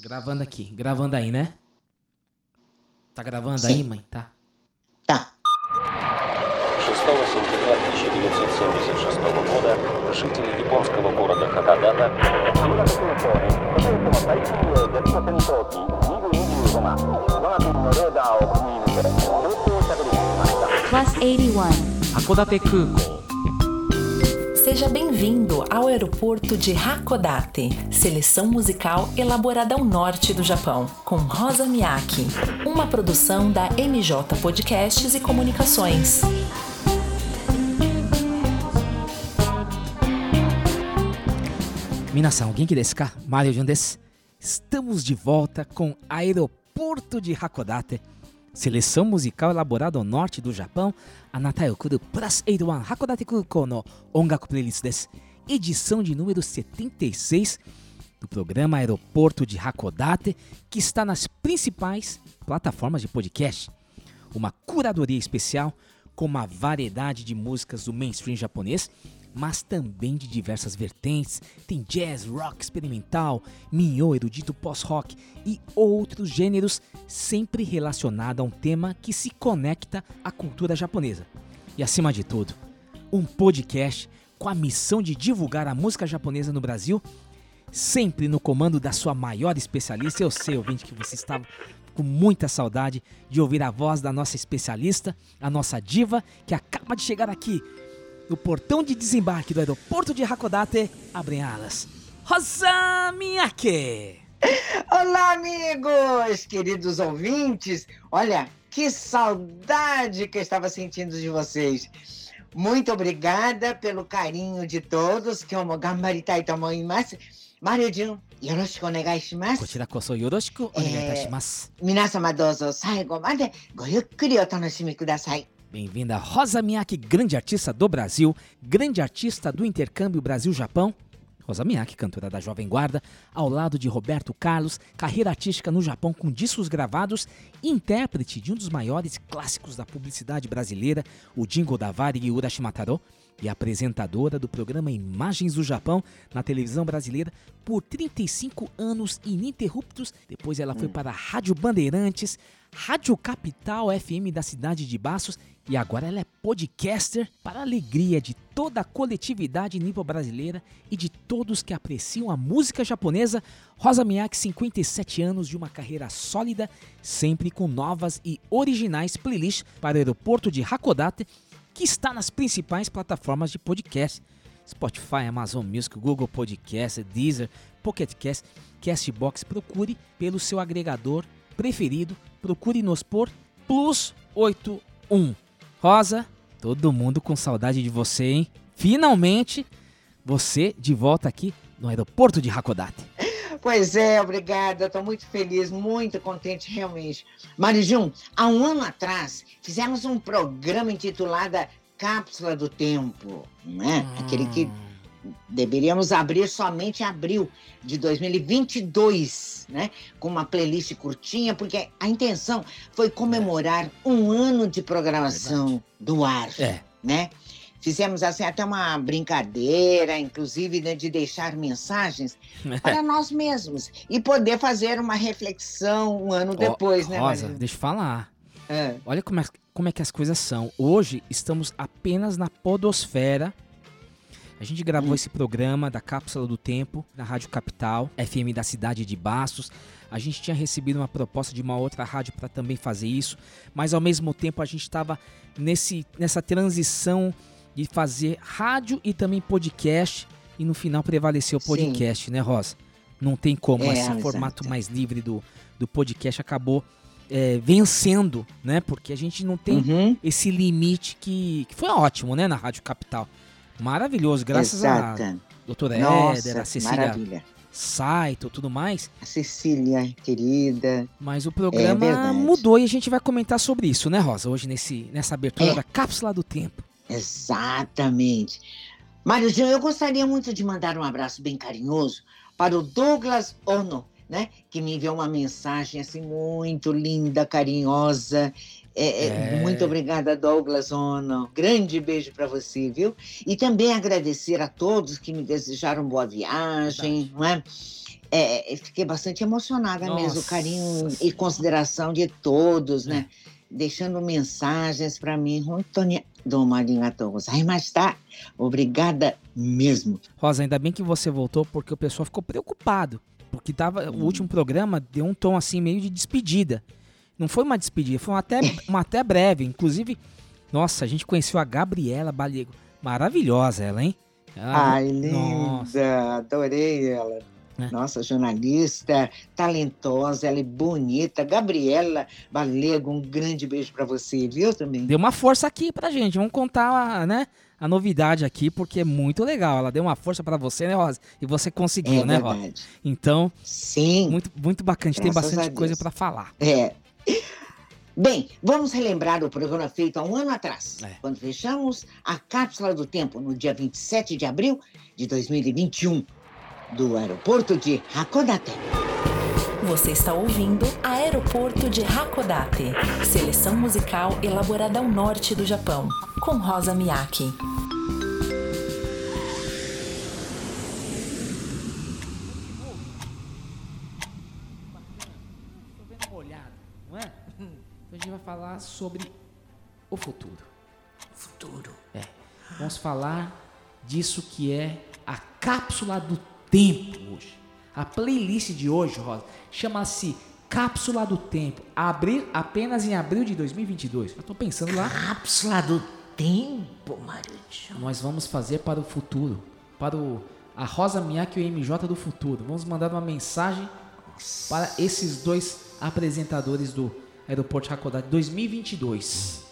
Gravando aqui, gravando aí, né? Tá gravando Sim. aí, mãe? Tá. Tá. 6 сентября 1976 года жители японского города Хагагата Plus 81 Хакодате 空港 Seja bem-vindo ao aeroporto de Hakodate, seleção musical elaborada ao norte do Japão, com Rosa Miyake, uma produção da MJ Podcasts e Comunicações. Alguém que desu ka? Mario Jun. Estamos de volta com Aeroporto de Hakodate, seleção musical elaborada ao norte do Japão, Anata Yokuru Plus 81 Hakodate Kukou no Ongaku Playlist desu. Edição de número 76 do programa Aeroporto de Hakodate, que está nas principais plataformas de podcast. Uma curadoria especial com uma variedade de músicas do mainstream japonês, mas também de diversas vertentes. Tem jazz, rock experimental, minho, erudito pós-rock e outros gêneros, sempre relacionado a um tema que se conecta à cultura japonesa. E acima de tudo, um podcast com a missão de divulgar a música japonesa no Brasil, sempre no comando da sua maior especialista. Eu sei, ouvinte, que você estava com muita saudade de ouvir a voz da nossa especialista, a nossa diva, que acaba de chegar aqui no portão de desembarque do aeroporto de Hakodate. Abrem alas. Rosa Miyake! Olá, amigos, queridos ouvintes. Olha, que saudade que eu estava sentindo de vocês. Muito obrigada pelo carinho de todos. Que eu gambaritai to omoimasu. Mario Jun, yoroshiku onegai こ shimasu. ちらこそよろしくお願いいたします。皆様どうぞ最後までごゆっくりお楽しみください。 Bem-vinda Rosa Miyake, grande artista do Brasil, grande artista do intercâmbio Brasil-Japão. Rosa Miyake, cantora da Jovem Guarda, ao lado de Roberto Carlos, carreira artística no Japão com discos gravados e intérprete de um dos maiores clássicos da publicidade brasileira, o Jingo da Varig Urashimataro, e apresentadora do programa Imagens do Japão na televisão brasileira por 35 anos ininterruptos. Depois ela foi para a Rádio Bandeirantes, Rádio Capital FM da cidade de Baços e agora ela é podcaster para a alegria de toda a coletividade nível brasileira e de todos que apreciam a música japonesa. Rosa Miyake, 57 anos de uma carreira sólida, sempre com novas e originais playlists para o aeroporto de Hakodate, que está nas principais plataformas de podcast. Spotify, Amazon Music, Google Podcast, Deezer, Pocket Cast, Castbox. Procure pelo seu agregador preferido. Procure nos por Plus 81. Rosa, todo mundo com saudade de você, hein? Finalmente, você de volta aqui no aeroporto de Hakodate. Pois é, obrigada. Estou muito feliz, muito contente, realmente. Marijum, há um ano atrás, fizemos um programa intitulado Cápsula do Tempo, né? Aquele que deveríamos abrir somente em abril de 2022, né? Com uma playlist curtinha, porque a intenção foi comemorar um ano de programação do ar, É, né? Fizemos assim até uma brincadeira, inclusive né, de deixar mensagens para nós mesmos e poder fazer uma reflexão um ano depois, Ó, né, Rosa, deixa eu falar. É. Olha como é, como é que as coisas são. Hoje estamos apenas na podosfera. A gente gravou Hum. esse programa da Cápsula do Tempo na Rádio Capital, FM da cidade de Bastos. A gente tinha recebido uma proposta de uma outra rádio para também fazer isso, mas ao mesmo tempo a gente estava nessa transição de fazer rádio e também podcast e no final prevaleceu o Sim. podcast, né, Rosa? Não tem como É, esse formato mais livre do, do podcast acabou é, vencendo, né? Porque a gente não tem Uhum. esse limite que, que foi ótimo, né, na Rádio Capital. Maravilhoso, graças Exata. a doutora Éder, a Cecília maravilha. Saito, tudo mais. A Cecília, querida. Mas o programa É mudou e a gente vai comentar sobre isso, né, Rosa? Hoje nesse, nessa abertura É. da Cápsula do Tempo. Exatamente. Mário Jean, eu gostaria muito de mandar um abraço bem carinhoso para o Douglas Ono, né? Que me enviou uma mensagem assim muito linda, carinhosa. É, é, É. Muito obrigada, Douglas Ono. Grande beijo para você, viu? E também agradecer a todos que me desejaram boa viagem, não é? é, fiquei bastante emocionada Nossa mesmo, o carinho e consideração de todos, né? Deixando mensagens para mim. Antônia do Marigato Gozaimashita. Obrigada mesmo. Rosa, ainda bem que você voltou, porque o pessoal ficou preocupado. Porque tava, o último programa deu um tom assim, meio de despedida. Não foi uma despedida, foi uma até, uma até breve. Inclusive, nossa, a gente conheceu a Gabriela Balego. Maravilhosa ela, hein? Ela- Ai, linda, Nossa. adorei ela. É. Nossa, jornalista, talentosa, ela é bonita. Gabriela Balego, um grande beijo para você, viu também? Deu uma força aqui pra gente. Vamos contar, né? A novidade aqui, porque é muito legal. Ela deu uma força pra você, né, Rosa? E você conseguiu, é né, Rosa? Então, Sim. muito, muito bacana. A gente tem bastante coisa pra falar. É. Bem, vamos relembrar o programa feito há um ano atrás, É. quando fechamos a cápsula do tempo no dia 27 de abril de 2021, do aeroporto de Hakodate. Você está ouvindo Aeroporto de Hakodate, seleção musical elaborada ao norte do Japão, com Rosa Miyake. Falar sobre o futuro. Futuro. É. Vamos falar disso que é a cápsula do tempo hoje. A playlist de hoje, Rosa, chama-se Cápsula do Tempo. Abrir apenas em abril de 2022. Eu tô pensando lá. Cápsula do tempo, Marujo. Nós vamos fazer para o futuro. Para o, a Rosa Miyake e o MJ do futuro. Vamos mandar uma mensagem para esses dois apresentadores do Aeroporto Hakodate 2022.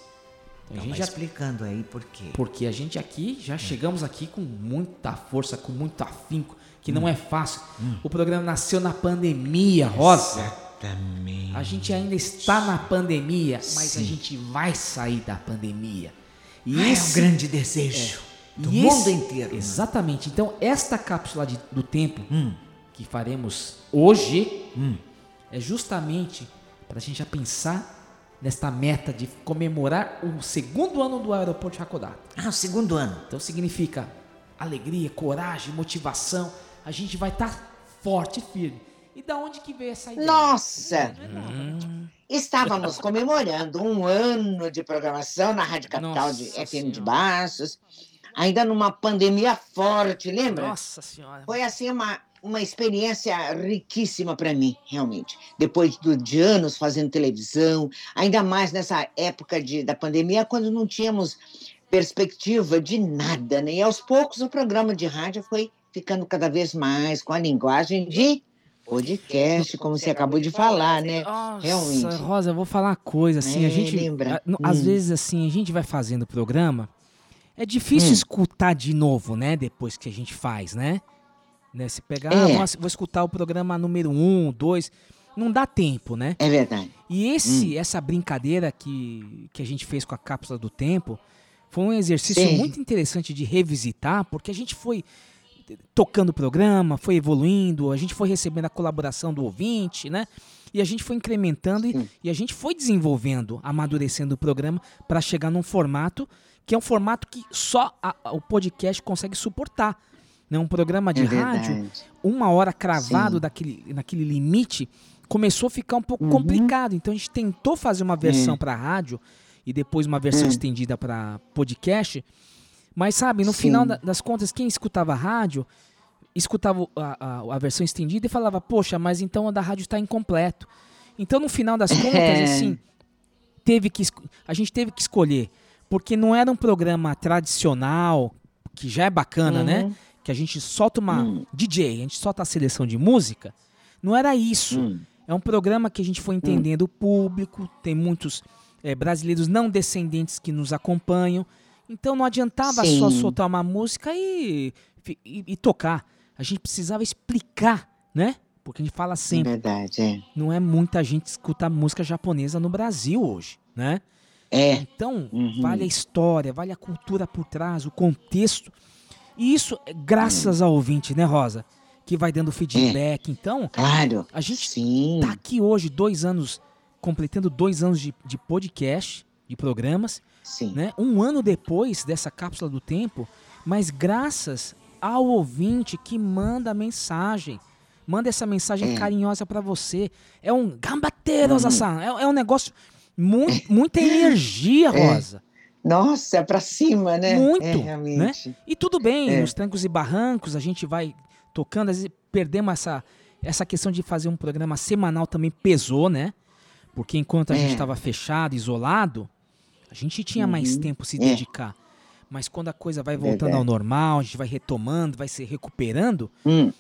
Então, a gente já explicando aí por quê. porque a gente aqui já chegamos aqui com muita força, com muito afinco, que não é fácil. O programa nasceu na pandemia, Rosa. Exatamente. A gente ainda está na pandemia, mas a gente vai sair da pandemia. E Ah, é um esse grande desejo do e mundo esse- inteiro. né? Exatamente. Então, esta cápsula de- do tempo Hum. que faremos hoje Hum. é justamente para a gente já pensar nesta meta de comemorar o segundo ano do aeroporto de Hakodate. Ah, o segundo ano. Então significa alegria, coragem, motivação. A gente vai estar forte e firme. E da onde que veio essa ideia? Nossa! Hum, Estávamos comemorando um ano de programação na Rádio Capital de Nossa FM de Senhora. Bastos, ainda numa pandemia forte, lembra? nossa senhora. Foi assim uma, uma experiência riquíssima para mim, realmente. Depois de anos fazendo televisão, ainda mais nessa época de, da pandemia, quando não tínhamos perspectiva de nada, né? E aos poucos o programa de rádio foi ficando cada vez mais com a linguagem de podcast, como você acabou de falar, né? Nossa, Realmente. Rosa, eu vou falar uma coisa assim, a É, gente lembra? a- às Hum. vezes assim, a gente vai fazendo o programa, é difícil Hum. escutar de novo, né, depois que a gente faz, né? Né, se pegar, É. ah, nossa, vou escutar o programa número um, dois, não dá tempo, né? É verdade. E esse, Hum. essa brincadeira que, que a gente fez com a cápsula do tempo foi um exercício Sim. muito interessante de revisitar, porque a gente foi tocando o programa, foi evoluindo, a gente foi recebendo a colaboração do ouvinte, né? E a gente foi incrementando e, e a gente foi desenvolvendo, amadurecendo o programa para chegar num formato que é um formato que só a- a- o podcast consegue suportar. Né? Um programa de é rádio uma hora cravado Sim. daquele, naquele limite, começou a ficar um pouco Uhum. complicado. Então a gente tentou fazer uma versão É. para rádio e depois uma versão Hum. estendida para podcast. Mas sabe, no Sim. final da- das contas, quem escutava rádio escutava a, a- a versão estendida e falava, poxa, mas então a da rádio está incompleto. Então no final das contas, É. assim, teve que a gente teve que escolher, porque não era um programa tradicional, que já é bacana, né? Que a gente solta uma Hum. DJ, a gente solta a seleção de música, não era isso. Hum. É um programa que a gente foi entendendo o público, tem muitos eh, brasileiros não descendentes que nos acompanham. Então não adiantava só Sim. soltar uma música e, e, e tocar. A gente precisava explicar, né? Porque a gente fala É sempre, verdade, é. não é muita gente escuta música japonesa no Brasil hoje, né? É. Então, Uhum. vale a história, vale a cultura por trás, o contexto. E isso é graças ao ouvinte, né, Rosa? Que vai dando feedback. Então, Claro. A gente Sim. tá aqui hoje, dois anos, completando dois anos de, de podcast, de programas, Sim. né? Um ano depois dessa cápsula do tempo, mas graças ao ouvinte que manda mensagem, manda essa mensagem É. carinhosa pra você. É um gambateiro, Zassan. É, é um negócio muito, muita energia, É. Rosa. Nossa, é pra cima, né? Muito, É, realmente. E tudo bem, É. nos trancos e barrancos, a gente vai tocando, às vezes perdemos essa, essa questão de fazer um programa semanal também pesou, né? Porque enquanto a É. gente estava fechado, isolado, a gente tinha mais Uhum. tempo se É. dedicar. Mas quando a coisa vai voltando ao Verdade. normal, a gente vai retomando, vai se recuperando, Hum,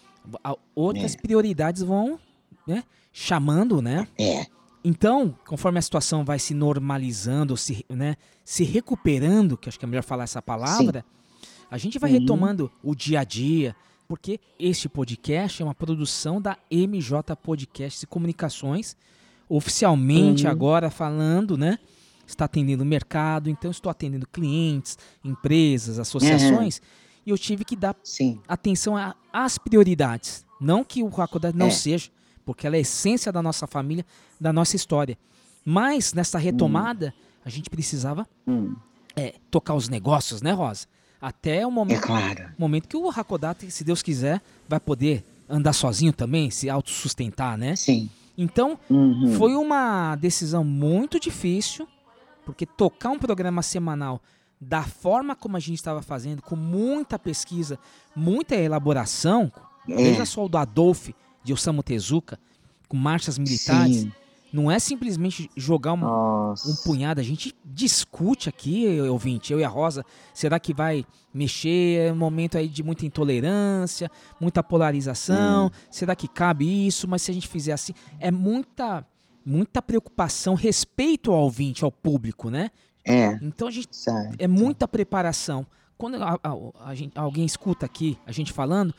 outras prioridades vão né, chamando, né? é. Então, conforme a situação vai se normalizando, se, né, se recuperando, que acho que é melhor falar essa palavra, a gente vai Uhum. retomando o dia a dia, porque este podcast é uma produção da MJ Podcasts e Comunicações, oficialmente Uhum. agora falando, né? Está atendendo o mercado, então estou atendendo clientes, empresas, associações, e eu tive que dar Sim. atenção às prioridades. Não que o Hakodate não É. seja, porque ela é a essência da nossa família, da nossa história. Mas nessa retomada, a gente precisava Hum, é, tocar os negócios, né, Rosa? Até o é momento, claro. momento que o Hakodate, se Deus quiser, vai poder andar sozinho também, se autossustentar, né? Sim. Então, Uhum. foi uma decisão muito difícil, porque tocar um programa semanal da forma como a gente estava fazendo, com muita pesquisa, muita elaboração, É. veja só o do Adolf de Osamu Tezuka, com marchas militares, Sim. não é simplesmente jogar uma, um punhado, a gente discute aqui, ouvinte, eu e a Rosa, será que vai mexer? É um momento aí de muita intolerância, muita polarização, será que cabe isso? Mas se a gente fizer assim, é muita muita preocupação, respeito ao ouvinte, ao público, né? É, Então a gente sabe. é muita preparação. Quando a- a- a gente- alguém escuta aqui a gente falando,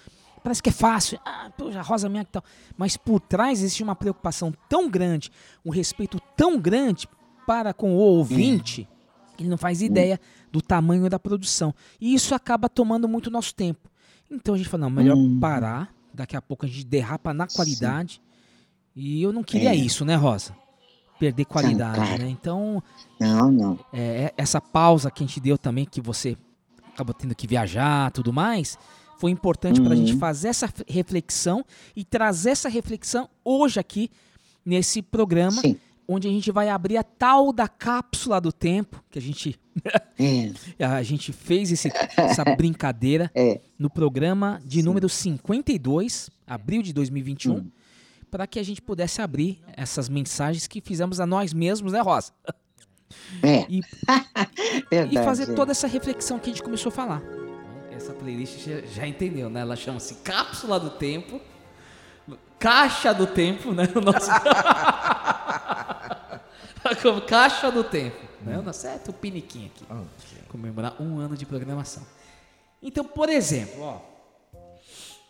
parece que é fácil. Ah, poxa, Rosa minha que tal. Mas por trás existe uma preocupação tão grande, um respeito tão grande para com o ouvinte, que ele não faz ideia do tamanho da produção. E isso acaba tomando muito nosso tempo. Então a gente fala, não, melhor Hum. parar. Daqui a pouco a gente derrapa na qualidade. E eu não queria É. isso, né, Rosa? Perder qualidade, claro. né? Então, Não, não. é, essa pausa que a gente deu também, que você acabou tendo que viajar tudo mais, foi importante para a gente Uhum. fazer essa reflexão e trazer essa reflexão hoje aqui nesse programa, Sim. onde a gente vai abrir a tal da cápsula do tempo, que a gente, É, a gente fez esse- essa brincadeira é. no programa de Sim. número 52, abril de 2021, Hum. para que a gente pudesse abrir essas mensagens que fizemos a nós mesmos, né, Rosa? É, E verdade. e fazer é. toda essa reflexão que a gente começou a falar. Essa playlist já, já entendeu, né? Ela chama-se Cápsula do Tempo, Caixa do Tempo, né? O nosso... Caixa do Tempo, né? O nosso é tupiniquim aqui. Comemorar um ano de programação. Então, por exemplo, ó,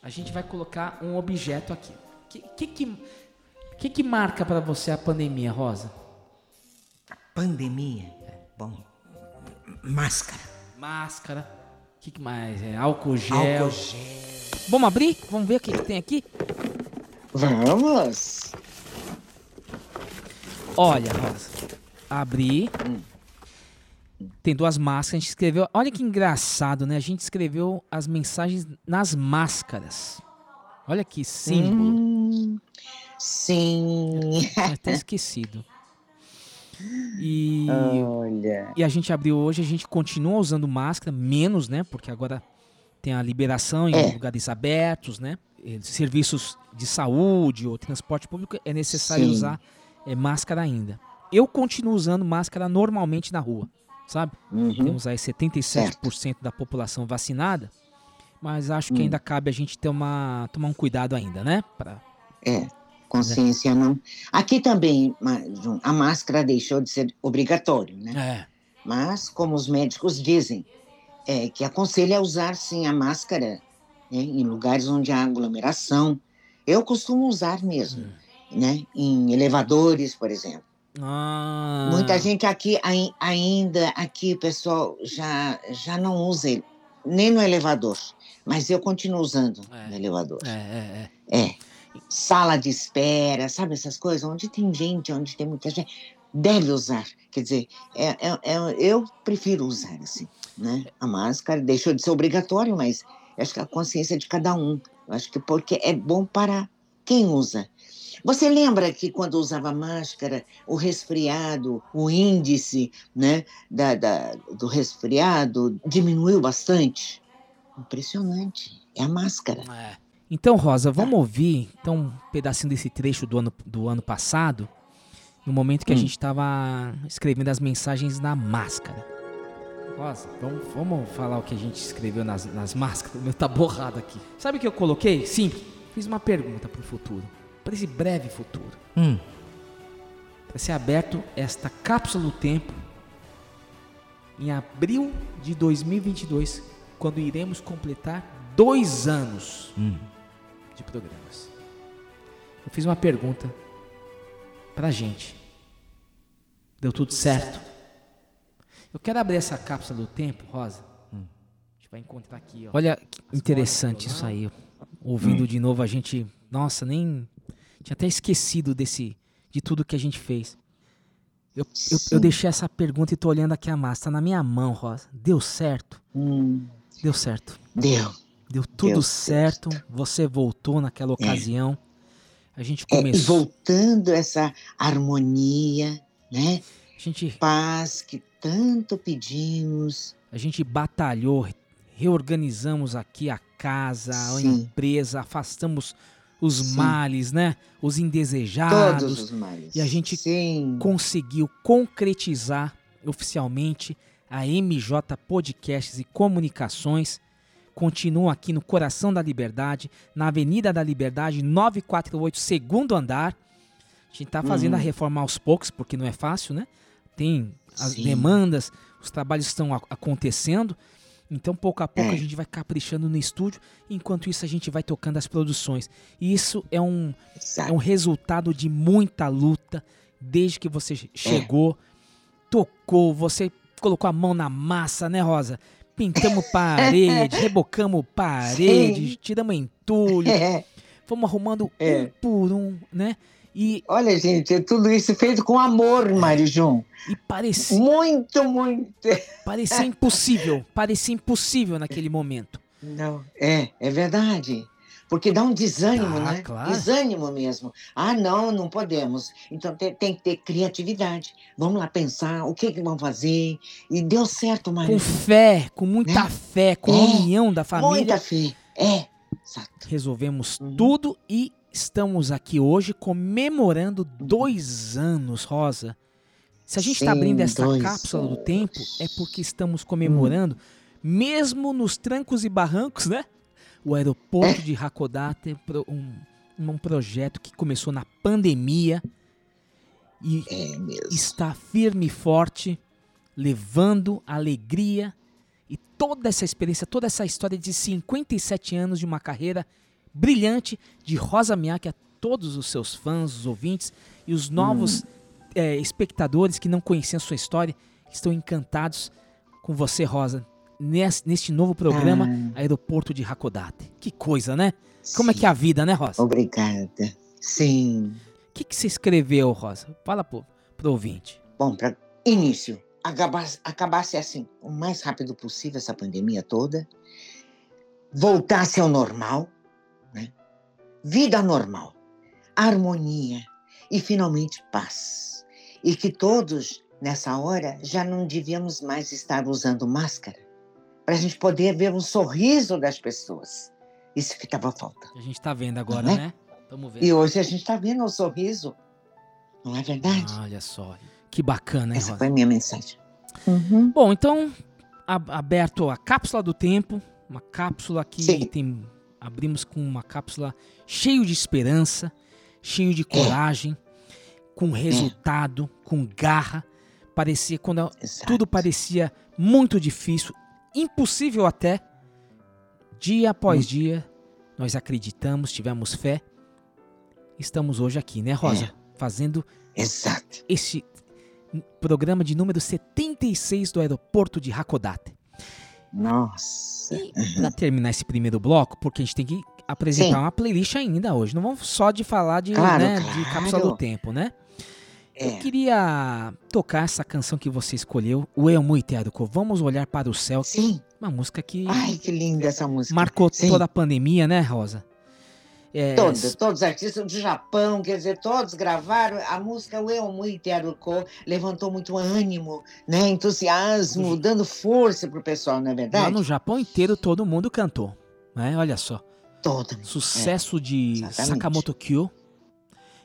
a gente vai colocar um objeto aqui. O que, que, que, que que marca para você a pandemia, Rosa? Pandemia. Bom, máscara. Máscara. O que, que mais? É, álcool gel. Álcool gel. Vamos abrir? Vamos ver o que, que tem aqui? Vamos! Olha, Rosa. Abri. Tem duas máscaras. A gente escreveu. Olha que engraçado, né? A gente escreveu as mensagens nas máscaras. Olha que símbolo. Hum, sim. Até esquecido. E, Olha. e a gente abriu hoje, a gente continua usando máscara, menos, né? Porque agora tem a liberação em É. lugares abertos, né? Serviços de saúde ou transporte público é necessário Sim. usar eh, máscara ainda. Eu continuo usando máscara normalmente na rua, sabe? Uhum. Temos aí 77% da população vacinada, mas acho que Hum. ainda cabe a gente ter uma, tomar um cuidado ainda, né? Pra, É, consciência não. Aqui também, a máscara deixou de ser obrigatório, né? é, Mas, como os médicos dizem, é, que aconselha usar sim a máscara né, em lugares onde há aglomeração. Eu costumo usar mesmo, né? Em elevadores, por exemplo. Ah, Muita gente aqui ai- ainda, aqui, pessoal, já, já não usa ele, nem no elevador. Mas eu continuo usando É. no elevador. É, é, é. É. Sala de espera, sabe essas coisas? Onde tem gente, onde tem muita gente, deve usar. Quer dizer, é, é- é- eu prefiro usar assim, né? A máscara deixou de ser obrigatório, mas acho que a consciência é de cada um. Eu acho que porque é bom para Quem usa? Você lembra que quando usava máscara, o resfriado, o índice né, da, da- do resfriado diminuiu bastante? Impressionante. É a máscara. É. Então, Rosa, vamos ouvir então, um pedacinho desse trecho do ano, do ano passado, no momento que a Hum. gente estava escrevendo as mensagens na máscara. Rosa, vamos, vamos falar o que a gente escreveu nas, nas máscaras? O meu tá borrado aqui. Sabe o que eu coloquei? Simples. Fiz uma pergunta para o futuro, para esse breve futuro. Hum. Para ser aberto esta cápsula do tempo em abril de 2022, quando iremos completar dois anos de programas. Eu fiz uma pergunta pra gente. Deu tudo certo? Eu quero abrir essa cápsula do tempo, Rosa. A gente vai encontrar aqui, ó. Olha que interessante isso aí. Ouvindo de novo a gente, nossa, nem tinha até esquecido desse de tudo que a gente fez. Eu, eu, eu deixei essa pergunta e tô olhando aqui a massa, tá na minha mão, Rosa. Deu certo? Hum, Deu certo. deu. Deu tudo certo. Você voltou naquela ocasião. A gente É, começou. voltando essa harmonia, né? A gente, Paz que tanto pedimos. a gente batalhou, reorganizamos aqui a casa, a Sim. empresa, afastamos os Sim. males, né? Os indesejados. Todos os males. e a gente Sim. conseguiu concretizar oficialmente a MJ Podcasts e Comunicações. Continua aqui no coração da Liberdade, na Avenida da Liberdade, 948, segundo andar. A gente está fazendo a Hum. reforma aos poucos, porque não é fácil, né? Tem as Sim. demandas, os trabalhos estão a- acontecendo. Então, pouco a pouco, É. a gente vai caprichando no estúdio. Enquanto isso, a gente vai tocando as produções. E isso é um, é um resultado de muita luta desde que você chegou, tocou, você colocou a mão na massa, né, Rosa? Pintamos parede, rebocamos parede, Sim. tiramos entulho, É. fomos arrumando É. um por um, né? E, Olha, gente, tudo isso feito com amor, Marijum. e parecia, Muito, muito. parecia impossível, parecia impossível naquele momento. Não, é, é verdade. Porque dá um desânimo, Dá, né? claro. Desânimo mesmo. Ah, não, não podemos. Então tem, tem que ter criatividade. Vamos lá pensar o que, que vamos fazer. E deu certo, Com Marijum. fé, com muita Né? fé, com É, união da família. Muita fé. É, exato. resolvemos Uhum. tudo e estamos aqui hoje comemorando dois anos, Rosa. Se a gente está abrindo essa cápsula do anos. tempo, é porque estamos comemorando, mesmo nos trancos e barrancos, né? O aeroporto de Hakodate, um, um projeto que começou na pandemia e É está firme e forte, levando alegria e toda essa experiência, toda essa história de 57 anos de uma carreira brilhante de Rosa Miyake a todos os seus fãs, os ouvintes e os novos eh, espectadores que não conheciam a sua história, estão encantados com você, Rosa, neste novo programa Aeroporto de Hakodate. Que coisa, né? Como é que é a vida, né, Rosa? O Obrigada. Sim. que, que você escreveu, Rosa? Fala pro, pro ouvinte. Bom, para início, acabasse, acabasse assim o mais rápido possível essa pandemia toda, voltasse ao normal, né? vida normal, harmonia e finalmente paz. E que todos, nessa hora, já não devíamos mais estar usando máscara, para a gente poder ver um sorriso das pessoas. Isso que estava falta. A gente tá vendo agora, Não é? né? Ver. E hoje a gente está vendo o sorriso, não é verdade? Olha só. Que bacana, hein, Essa Rosa? foi a minha mensagem. Uhum. Bom, então, aberto a cápsula do tempo, uma cápsula que Sim. tem. Abrimos com uma cápsula cheio de esperança, cheio de coragem, com resultado, com garra. Parecia, quando Exato. tudo parecia muito difícil, impossível até, dia após Hum. dia, nós acreditamos, tivemos fé. Estamos hoje aqui, né, Rosa? É. Fazendo Exato. esse programa de número 76 do aeroporto de Hakodate. Nossa. E para terminar esse primeiro bloco, porque a gente tem que apresentar Sim. uma playlist ainda hoje. Não vamos só de falar de, Claro, né, de claro. cápsula do tempo, né? Eu É. queria tocar essa canção que você escolheu, o Eu Muito. Vamos olhar para o céu, Sim. uma música que Ai, que linda essa música. marcou Sim. toda a pandemia, né, Rosa? É, Todos, todos os artistas do Japão, quer dizer, todos gravaram. A música Eu Muito levantou muito ânimo, né? entusiasmo, dando força pro pessoal, não é Lá verdade? no Japão inteiro todo mundo cantou. Né? Olha só. Todo. Sucesso de exatamente. Sakamoto Kyo,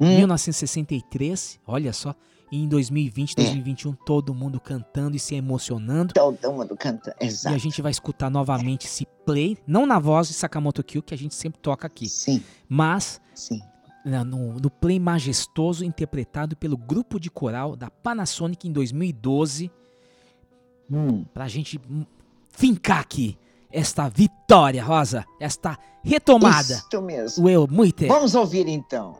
Hum. 1963. Olha só. E em 2020, É. 2021, todo mundo cantando e se emocionando. Todo mundo canta. E Exato. a gente vai escutar novamente esse play, não na voz de Sakamoto Kyo, que a gente sempre toca aqui, Sim, mas sim. no, no play majestoso interpretado pelo grupo de coral da Panasonic em 2012, Hum. pra gente hum, fincar aqui esta vitória, Rosa, esta retomada. Isso mesmo. Eu Muito. Vamos ouvir então.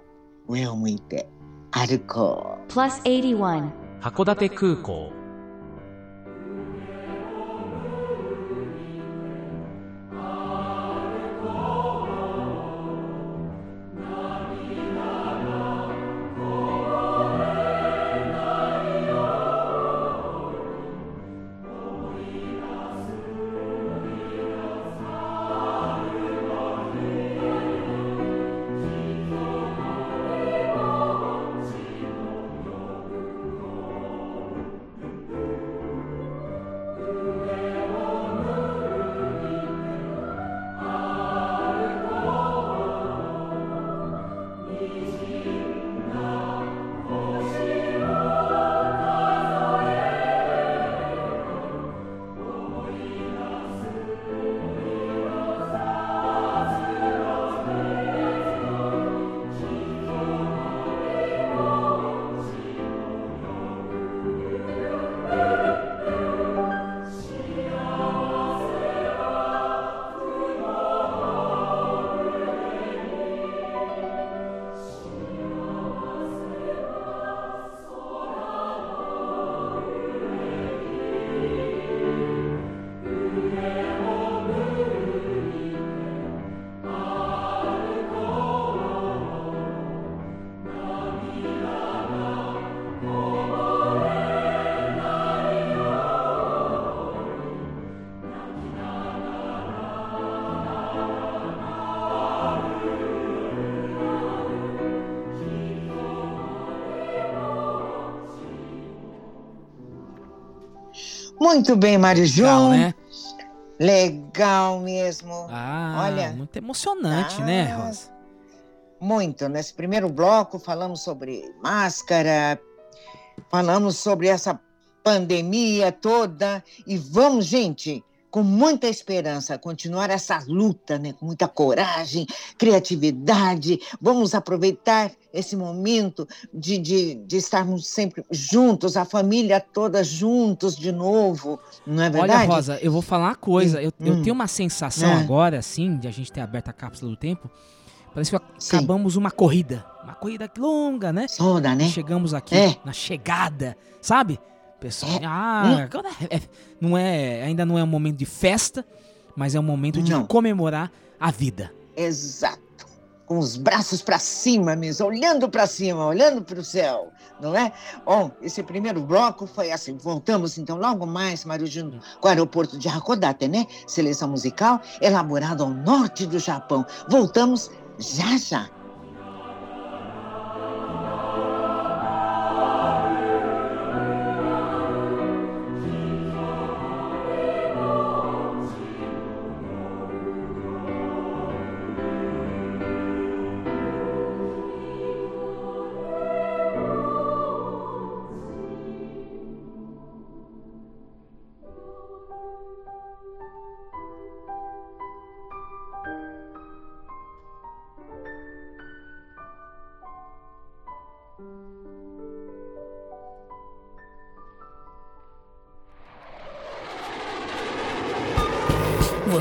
上を向いて歩こう。Plus 81. 函館空港。Muito bem, Marijum. Legal, né? Legal mesmo. Ah, Olha. muito emocionante, Ah. né, Rosa? Muito. Nesse primeiro bloco falamos sobre máscara, falamos sobre essa pandemia toda e vamos, gente, com muita esperança, continuar essa luta, né? Com muita coragem, criatividade. Vamos aproveitar esse momento de, de, de estarmos sempre juntos, a família toda juntos de novo, não é verdade? Olha, Rosa, eu vou falar uma coisa. Eu, eu Hum. tenho uma sensação É. agora, assim, de a gente ter aberto a cápsula do tempo. Parece que Sim. acabamos uma corrida. Uma corrida longa, né? Toda, né? Chegamos aqui É. na chegada, sabe? Pessoal, É. ah, Hum. é- é- não é, ainda não é um momento de festa, mas é um momento de Não. comemorar a vida. Exato. Com os braços para cima mesmo, olhando para cima, olhando para o céu, não é? Bom, esse primeiro bloco foi assim. Voltamos então logo mais, Mário Júnior, com o aeroporto de Hakodate, né? Seleção musical elaborada ao norte do Japão. Voltamos já já.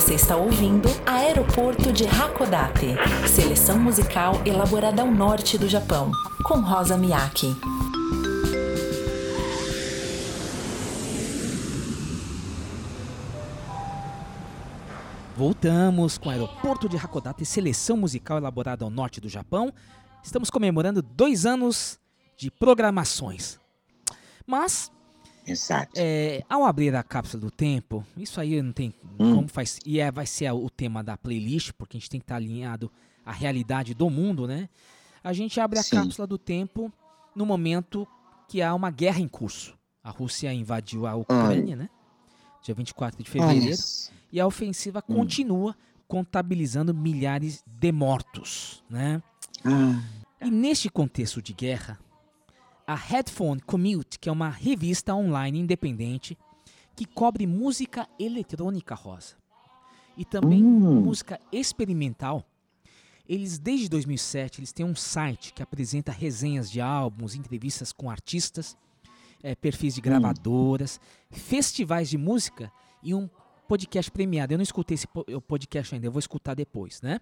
Você está ouvindo Aeroporto de Hakodate, seleção musical elaborada ao norte do Japão, com Rosa Miyake. Voltamos com o aeroporto de Hakodate, seleção musical elaborada ao norte do Japão. Estamos comemorando dois anos de programações. Mas Exato. É, ao abrir a cápsula do tempo, isso aí não tem Hum. como faz. E é, vai ser o tema da playlist, porque a gente tem que estar alinhado a realidade do mundo, né? A gente abre a Sim. cápsula do tempo no momento que há uma guerra em curso. A Rússia invadiu a Ucrânia, né? Dia 24 de fevereiro. E a ofensiva continua contabilizando milhares de mortos, né? Ah, E neste contexto de guerra, a Headphone Commute, que é uma revista online independente que cobre música eletrônica rosa e também Hum. música experimental, eles desde 2007 eles têm um site que apresenta resenhas de álbuns, entrevistas com artistas, eh, perfis de gravadoras, festivais de música e um podcast premiado. Eu não escutei esse podcast ainda, eu vou escutar depois, né?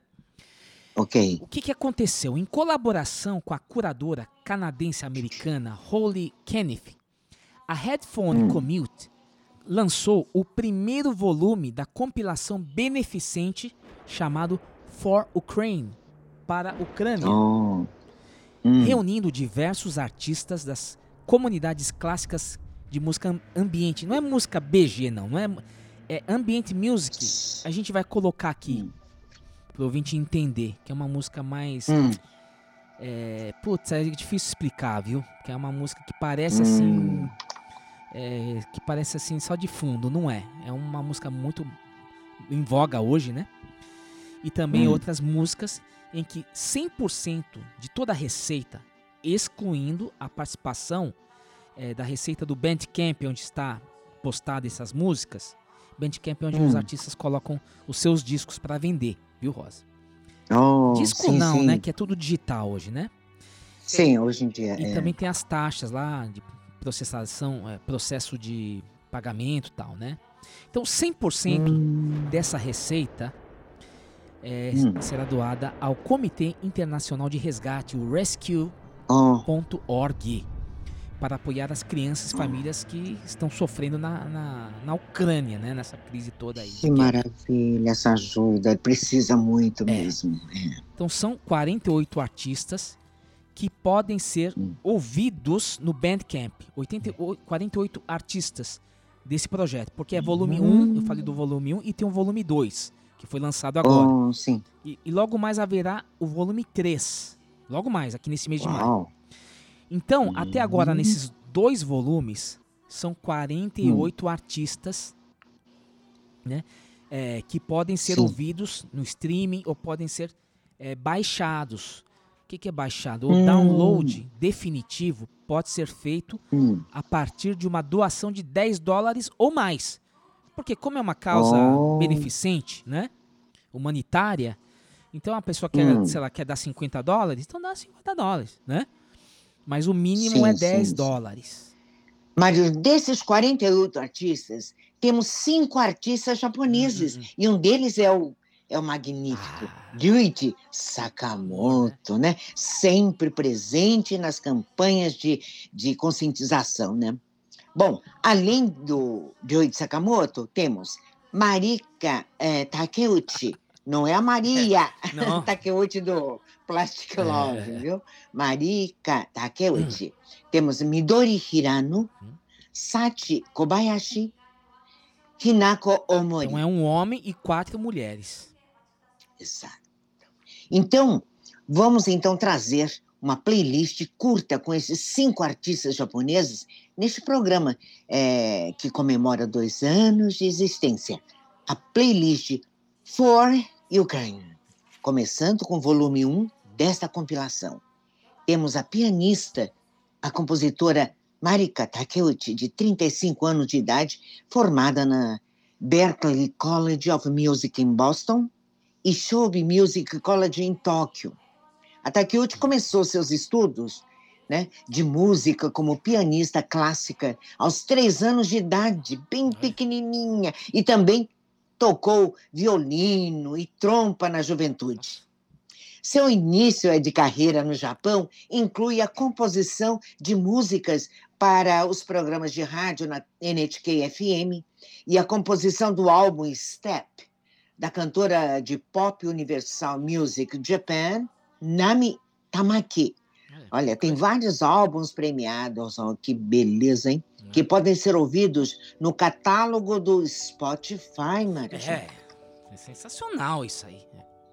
Ok. O que, que aconteceu? Em colaboração com a curadora canadense-americana Holly Kenneth, a Headphone Commute lançou o primeiro volume da compilação beneficente chamado For Ukraine, para a Ucrânia, Oh. Hum. reunindo diversos artistas das comunidades clássicas de música am- ambiente. Não é música BG, não, não é, é ambient music. A gente vai colocar aqui para o ouvinte entender, que é uma música mais Hum. é, putz, é difícil explicar, viu? Que é uma música que parece assim. é, que parece assim só de fundo, não é? É uma música muito em voga hoje, né? E também Hum. outras músicas em que 100% de toda a receita, excluindo a participação é, da receita do Bandcamp, onde está postada essas músicas. Bandcamp é onde os Hum. artistas colocam os seus discos para vender, viu, Rosa? Oh, Disco sim, não, sim. né? Que é tudo digital hoje, né? Sim, hoje em dia. E é. também tem as taxas lá de processação, é, processo de pagamento e tal, né? Então 100% Hum. dessa receita é, Hum. será doada ao Comitê Internacional de Resgate, o Rescue.org, Oh, para apoiar as crianças e famílias que estão sofrendo na, na, na Ucrânia, né? Nessa crise toda aí. que maravilha essa ajuda. Precisa muito mesmo. É. Então são 48 artistas que podem ser Hum. ouvidos no Bandcamp. 88, 48 artistas desse projeto. Porque é volume Hum. 1, eu falei do volume 1, e tem o volume 2, que foi lançado agora. Oh, sim. E, e logo mais haverá o volume 3. Logo mais, aqui nesse mês de maio. Então, até agora, Hum. nesses dois volumes, são 48 artistas né, é, que podem ser Sim. ouvidos no streaming ou podem ser é, baixados. O que, que é baixado? O Hum. download definitivo pode ser feito Hum. a partir de uma doação de 10 dólares ou mais. Porque como é uma causa Oh. beneficente, né? Humanitária, então a pessoa quer, Hum. sei lá, quer dar 50 dólares, então dá 50 dólares, né? Mas o mínimo Sim, é sim, 10 sim. dólares. Mário, desses 48 artistas, temos cinco artistas japoneses. Hum, hum, E um deles é o, é o magnífico Ah. Ryuichi Sakamoto, né? Sempre presente nas campanhas de, de conscientização, né? Bom, além do Ryuichi Sakamoto, temos Marika eh, Takeuchi. Não é a Maria Não. Takeuchi do Plastic É. Love, viu? Marika Takeuchi. Temos Midori Hirano, Hum. Sachi Kobayashi, Hinako Omori. Então é um homem e quatro mulheres. Exato. Então, vamos então trazer uma playlist curta com esses cinco artistas japoneses neste programa eh, que comemora dois anos de existência. A playlist For Ukraine, começando com o volume 1 desta compilação. Temos a pianista, a compositora Marika Takeuchi, de 35 anos de idade, formada na Berklee College of Music em Boston, e Shobe Music College em Tóquio. A Takeuchi começou seus estudos né, de música como pianista clássica aos três anos de idade, bem pequenininha, e também tocou violino e trompa na juventude. Seu início de carreira no Japão inclui a composição de músicas para os programas de rádio na NHK FM e a composição do álbum Step, da cantora de pop Universal Music Japan, Nami Tamaki. Olha, tem vários álbuns premiados, ó, que beleza, hein? Que podem ser ouvidos no catálogo do Spotify, Maria. É, é sensacional isso aí.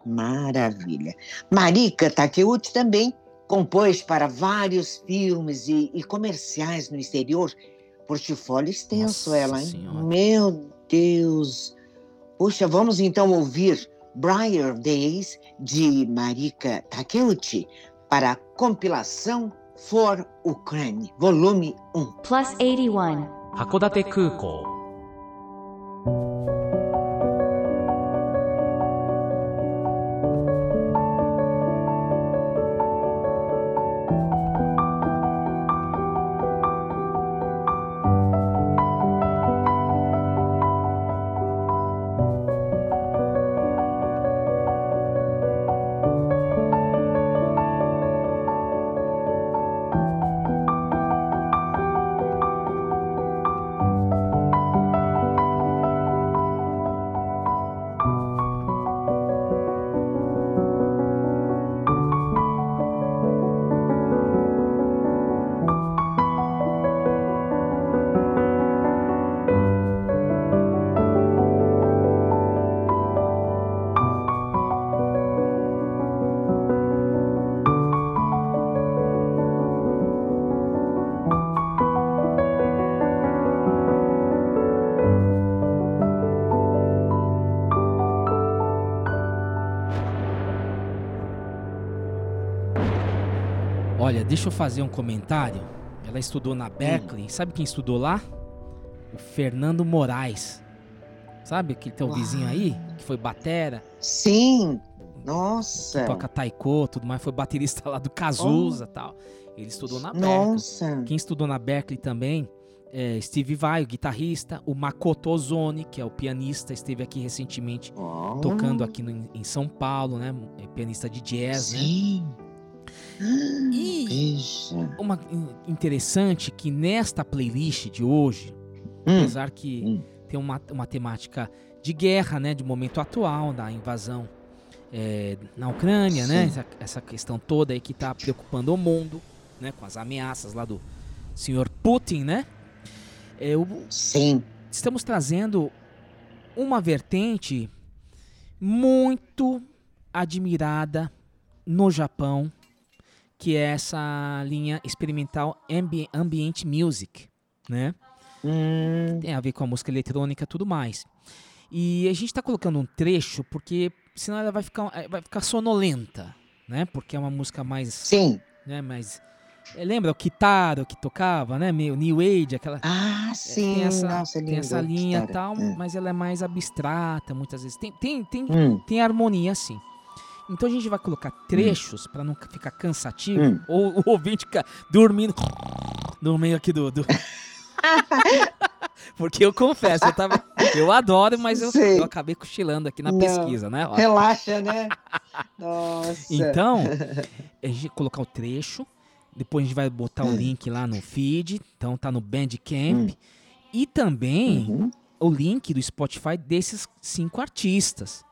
Maravilha. Marika Takeuchi também compôs para vários filmes e, e comerciais no exterior. Portfólio extenso Nossa ela, hein? Senhora. Meu Deus. Puxa, vamos então ouvir Briar Days de Marika Takeuchi para a compilação For Ukraine, volume 1. plus 81. 函館空港 deixa eu fazer um comentário. Ela estudou na Berkeley. Sabe quem estudou lá? O Fernando Moraes. Sabe aquele teu Uau. vizinho aí? Que foi batera, Sim, nossa. toca taiko, tudo mais. Foi baterista lá do Cazuza e tal. Ele estudou na Berkeley. Nossa. Quem estudou na Berkeley também é Steve Vai, o guitarrista. O Makoto Ozone, que é o pianista, esteve aqui recentemente Ó. tocando aqui no- em São Paulo, né? É pianista de jazz, né? E uma in- interessante que nesta playlist de hoje, Hum, apesar que hum. tem uma, uma temática de guerra, né, de momento atual, da invasão é, na Ucrânia, né, Sim. essa, essa questão toda aí que está preocupando o mundo, né, com as ameaças lá do senhor Putin, né, é, o- Sim. estamos trazendo uma vertente muito admirada no Japão, que é essa linha experimental ambi ambient music, né? Hum, Tem a ver com a música eletrônica e tudo mais. E a gente tá colocando um trecho porque senão ela vai ficar, eh, vai ficar sonolenta, né? Porque é uma música mais, sim. né, mais eh, lembra o Kitaro que tocava, né? Meio New Age, aquela Ah, é, sim. tem essa, Nossa, tem lindo. essa linha e tal, É. mas ela é mais abstrata muitas vezes. Tem, tem, tem, Hum, tem harmonia sim. Então a gente vai colocar trechos pra não ficar cansativo Hum. ou o ouvinte ficar dormindo no meio aqui do. do- Porque eu confesso, eu, tava, eu adoro, mas eu, eu acabei cochilando aqui na Não. pesquisa, né? Ó. Relaxa, né? Nossa. Então, a gente vai colocar o trecho, depois a gente vai botar o Hum. link lá no feed, então tá no Bandcamp. E também Uhum. o link do Spotify desses cinco artistas.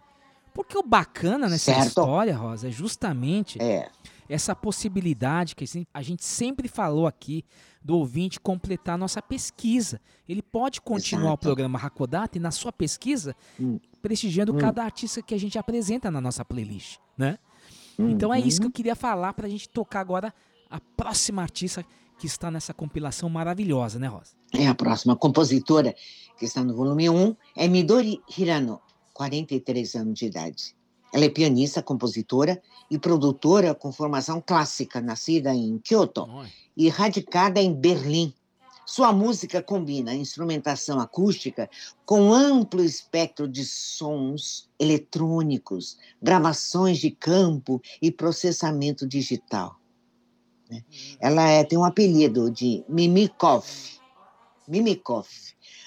Porque o bacana nessa Certo. história, Rosa, é justamente É. essa possibilidade que a gente sempre falou aqui do ouvinte completar a nossa pesquisa. Ele pode continuar o Exato. programa Hakodate na sua pesquisa, Hum. prestigiando Hum. cada artista que a gente apresenta na nossa playlist, né? Então é isso que eu queria falar pra gente tocar agora a próxima artista que está nessa compilação maravilhosa, né, Rosa? É a próxima compositora que está no volume 1 é Midori Hirano, 43 anos de idade. Ela é pianista, compositora e produtora com formação clássica, nascida em Kyoto e radicada em Berlim. Sua música combina a instrumentação acústica com amplo espectro de sons eletrônicos, gravações de campo e processamento digital. né? Ela é- tem um apelido de Mimikov. Mimikov.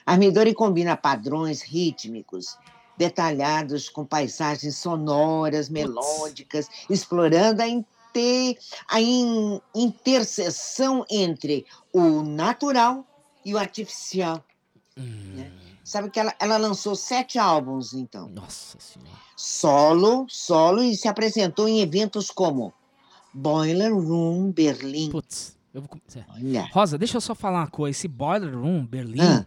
A Midori combina padrões rítmicos detalhados com paisagens sonoras, melódicas, explorando a, inte- a in- interseção entre o natural e o artificial. Hum, Sabe que ela, ela lançou sete álbuns, então. Nossa senhora. Solo, solo, e se apresentou em eventos como Boiler Room Berlim. Putz, eu vou. com- é. Olha. Rosa, deixa eu só falar uma coisa. Esse Boiler Room Berlim Ah.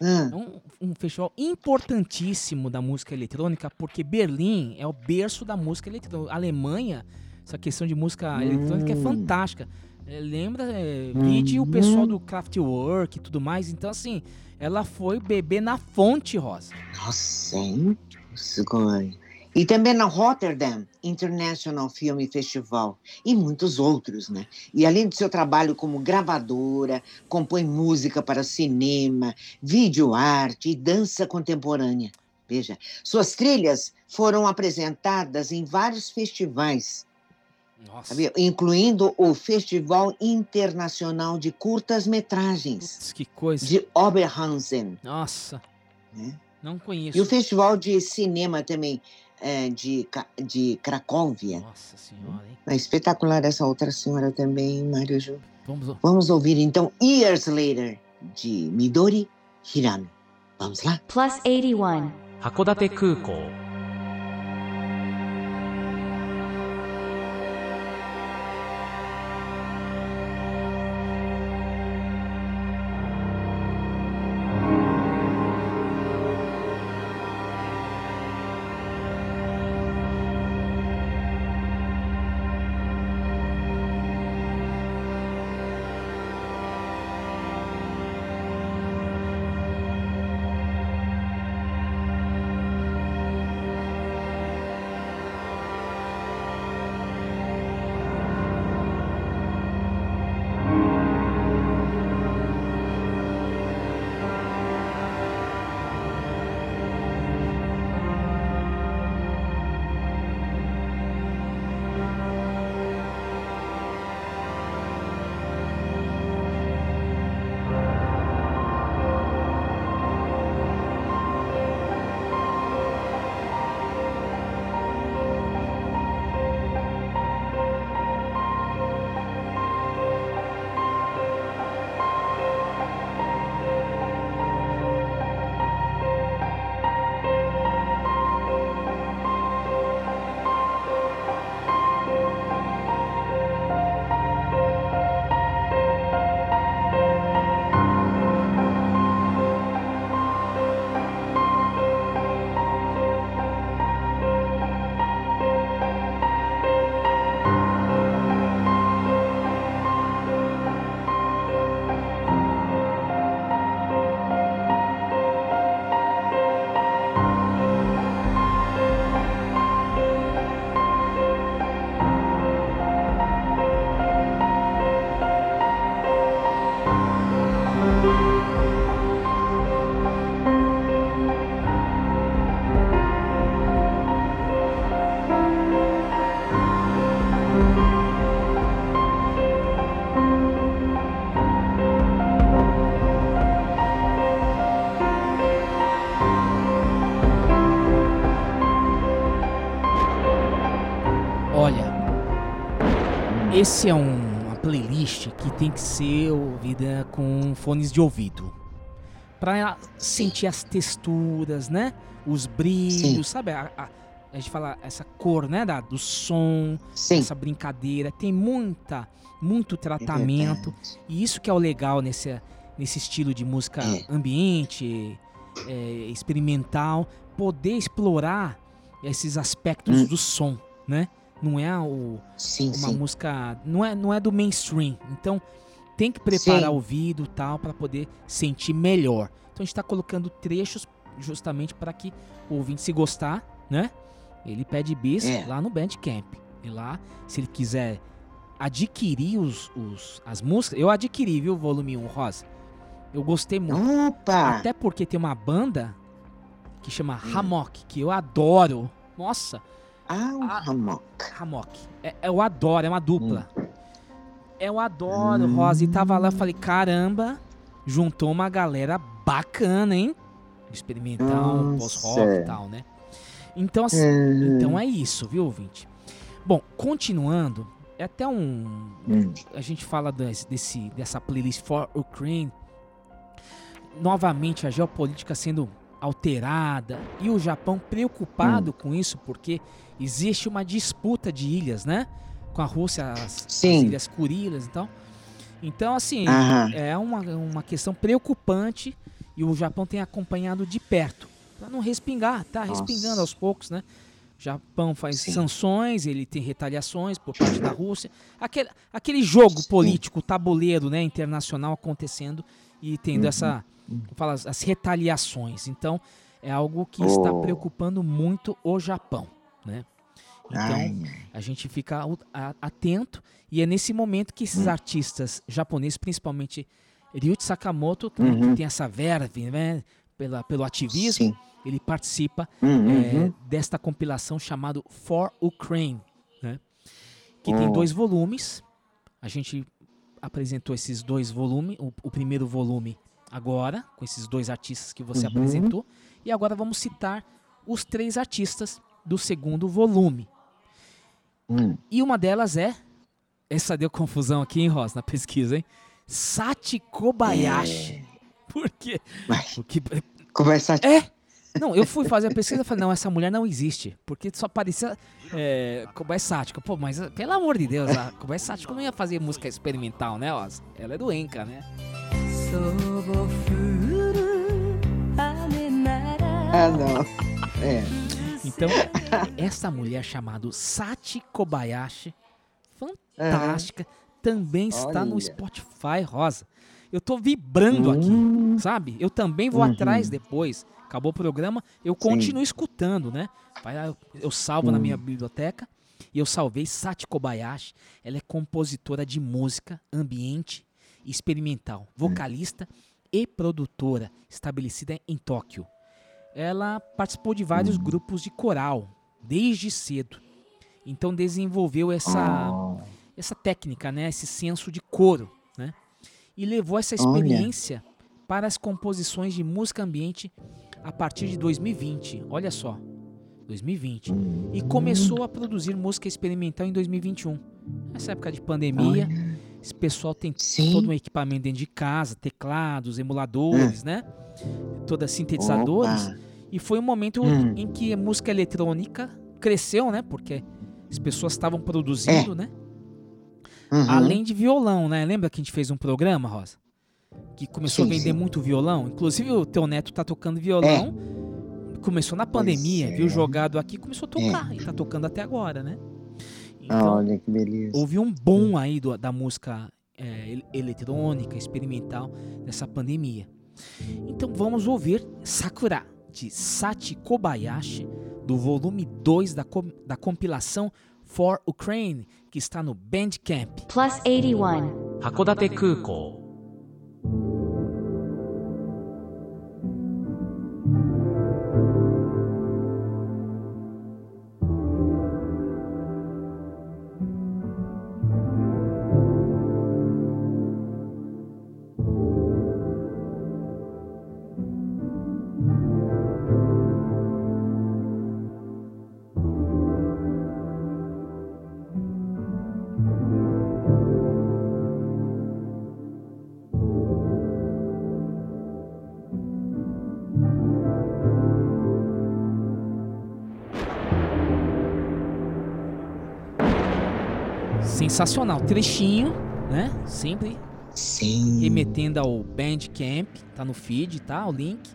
Ah, É um, um festival importantíssimo da música eletrônica, porque Berlim é o berço da música eletrônica. A Alemanha, essa questão de música eletrônica é Hum. fantástica. É, lembra, é, vide o pessoal do Kraftwerk e tudo mais. Então, assim, ela foi beber na fonte, Rosa. nossa, hein? E também na Rotterdam International Film Festival e muitos outros, né? E além do seu trabalho como gravadora, compõe música para cinema, vídeo arte e dança contemporânea. Veja, suas trilhas foram apresentadas em vários festivais, Nossa. incluindo o Festival Internacional de Curtas-Metragens Putz, que coisa. de Oberhausen. Nossa. Né? Não conheço. E o Festival de Cinema também eh, de, de Cracóvia. Nossa senhora, hein? É espetacular essa outra senhora também, Mário Ju. Vamos. Vamos ouvir então Years Later, de Midori Hirano. Vamos lá? Plus 81. 函館 esse é um- uma playlist que tem que ser ouvida com fones de ouvido. Pra sentir as texturas, né? Os brilhos, sabe? A, a- a gente fala essa cor, né? Da, do som, Sim. essa brincadeira. Tem muita, muito é tratamento. verdade. E isso que é o legal nesse, nesse estilo de música É. ambiente, é, experimental, poder explorar esses aspectos Hum. do som, né? Não é o, Sim, uma sim. música, não é, não é do mainstream. Então tem que preparar o ouvido e tal para poder sentir melhor. Então a gente está colocando trechos justamente para que o ouvinte se gostar, né? Ele pede bis É. lá no Bandcamp. E lá, se ele quiser adquirir os, os- as músicas, eu adquiri, viu, volume 1, Rosa. Eu gostei muito. Opa! Até porque tem uma banda que chama Hum. Hammock, que eu adoro. Nossa, Ah, o Ah. Hammock. Hammock. É, eu adoro, é uma dupla. Eu adoro, Rosa. E tava lá, eu falei, caramba, juntou uma galera bacana, hein? Experimental, pós-rock e tal, né? Então, assim, Hum. então é isso, viu, ouvinte? Bom, continuando, é até um. Hum. A gente fala desse, desse- dessa playlist for Ukraine. Novamente a geopolítica sendo alterada e o Japão preocupado Hum. com isso, porque existe uma disputa de ilhas, né? Com a Rússia, as, as ilhas Kurilas e tal. Então, assim, Aham. é uma, uma questão preocupante E o Japão tem acompanhado de perto, para não respingar, tá Nossa. respingando aos poucos, né? O Japão faz Sim. sanções, ele tem retaliações por parte da Rússia. Aquele, aquele jogo Sim. político, tabuleiro, né, internacional acontecendo e tendo Uhum. essa, fala, as retaliações. Então, é algo que está Oh. preocupando muito o Japão, né? Então, Ai, a gente fica atento e é nesse momento que Hum. esses artistas japoneses, principalmente Ryuichi Sakamoto, Uhum. que tem essa verve né, pela, pelo ativismo, sim. ele participa Uhum, é, desta compilação chamado For Ukraine, né, que tem Oh. dois volumes. A gente apresentou esses dois volumes, o, o primeiro volume agora, com esses dois artistas que você Uhum. apresentou, e agora vamos citar os três artistas do segundo volume. Hum. E uma delas é. Essa deu confusão aqui, hein, Ross, na pesquisa, hein? Sati Kobayashi. Por quê? Mas, Porque. conversar. É! Não, eu fui fazer a pesquisa e falei, não, essa mulher não existe. Porque só parecia é, Kobayashi Satiko. Pô, mas pelo amor de Deus, a Kobayashi Satiko não ia fazer música experimental, né, Ross? Ela é do Enka, né? Ah, não. É. Então, essa mulher chamada Sati Kobayashi, fantástica, também está no Olha. Spotify, Rosa. Eu tô vibrando aqui, Hum. sabe? Eu também vou Uhum. atrás depois. Acabou o programa, eu continuo escutando, né? Eu, salvo na Hum. minha biblioteca e eu salvei Sati Kobayashi. Ela é compositora de música, ambiente e experimental, vocalista e produtora, estabelecida em Tóquio. Ela participou de vários grupos de coral desde cedo. Então desenvolveu essa Oh. essa técnica, né, esse senso de coro, né? E levou essa Olha. experiência para as composições de música ambiente a partir de 2020. Olha só, 2020. E começou a produzir música experimental em 2021. Nessa época de pandemia, esse pessoal tem Sim. todo um equipamento dentro de casa, teclados, emuladores, né? Todas sintetizadores. Opa. E foi um momento Hum. em que a música eletrônica cresceu, né? Porque as pessoas estavam produzindo, né? Uhum. Além de violão, né? Lembra que a gente fez um programa, Rosa? Que começou Sim, a vender sim. muito violão. Inclusive o teu neto tá tocando violão. Começou na pandemia, é. viu jogado aqui, começou a tocar. E tá tocando até agora, né? Então, Olha que beleza. houve um boom aí do- da música é, ele- eletrônica, experimental, nessa pandemia. Então vamos ouvir Sakura, de Sati Kobayashi, do volume 2 da, com- da compilação For Ukraine, que está no Bandcamp. Plus 81. 函館 Sensacional, trechinho, né? Sempre Sim. remetendo ao Bandcamp, tá no feed, tá? O link.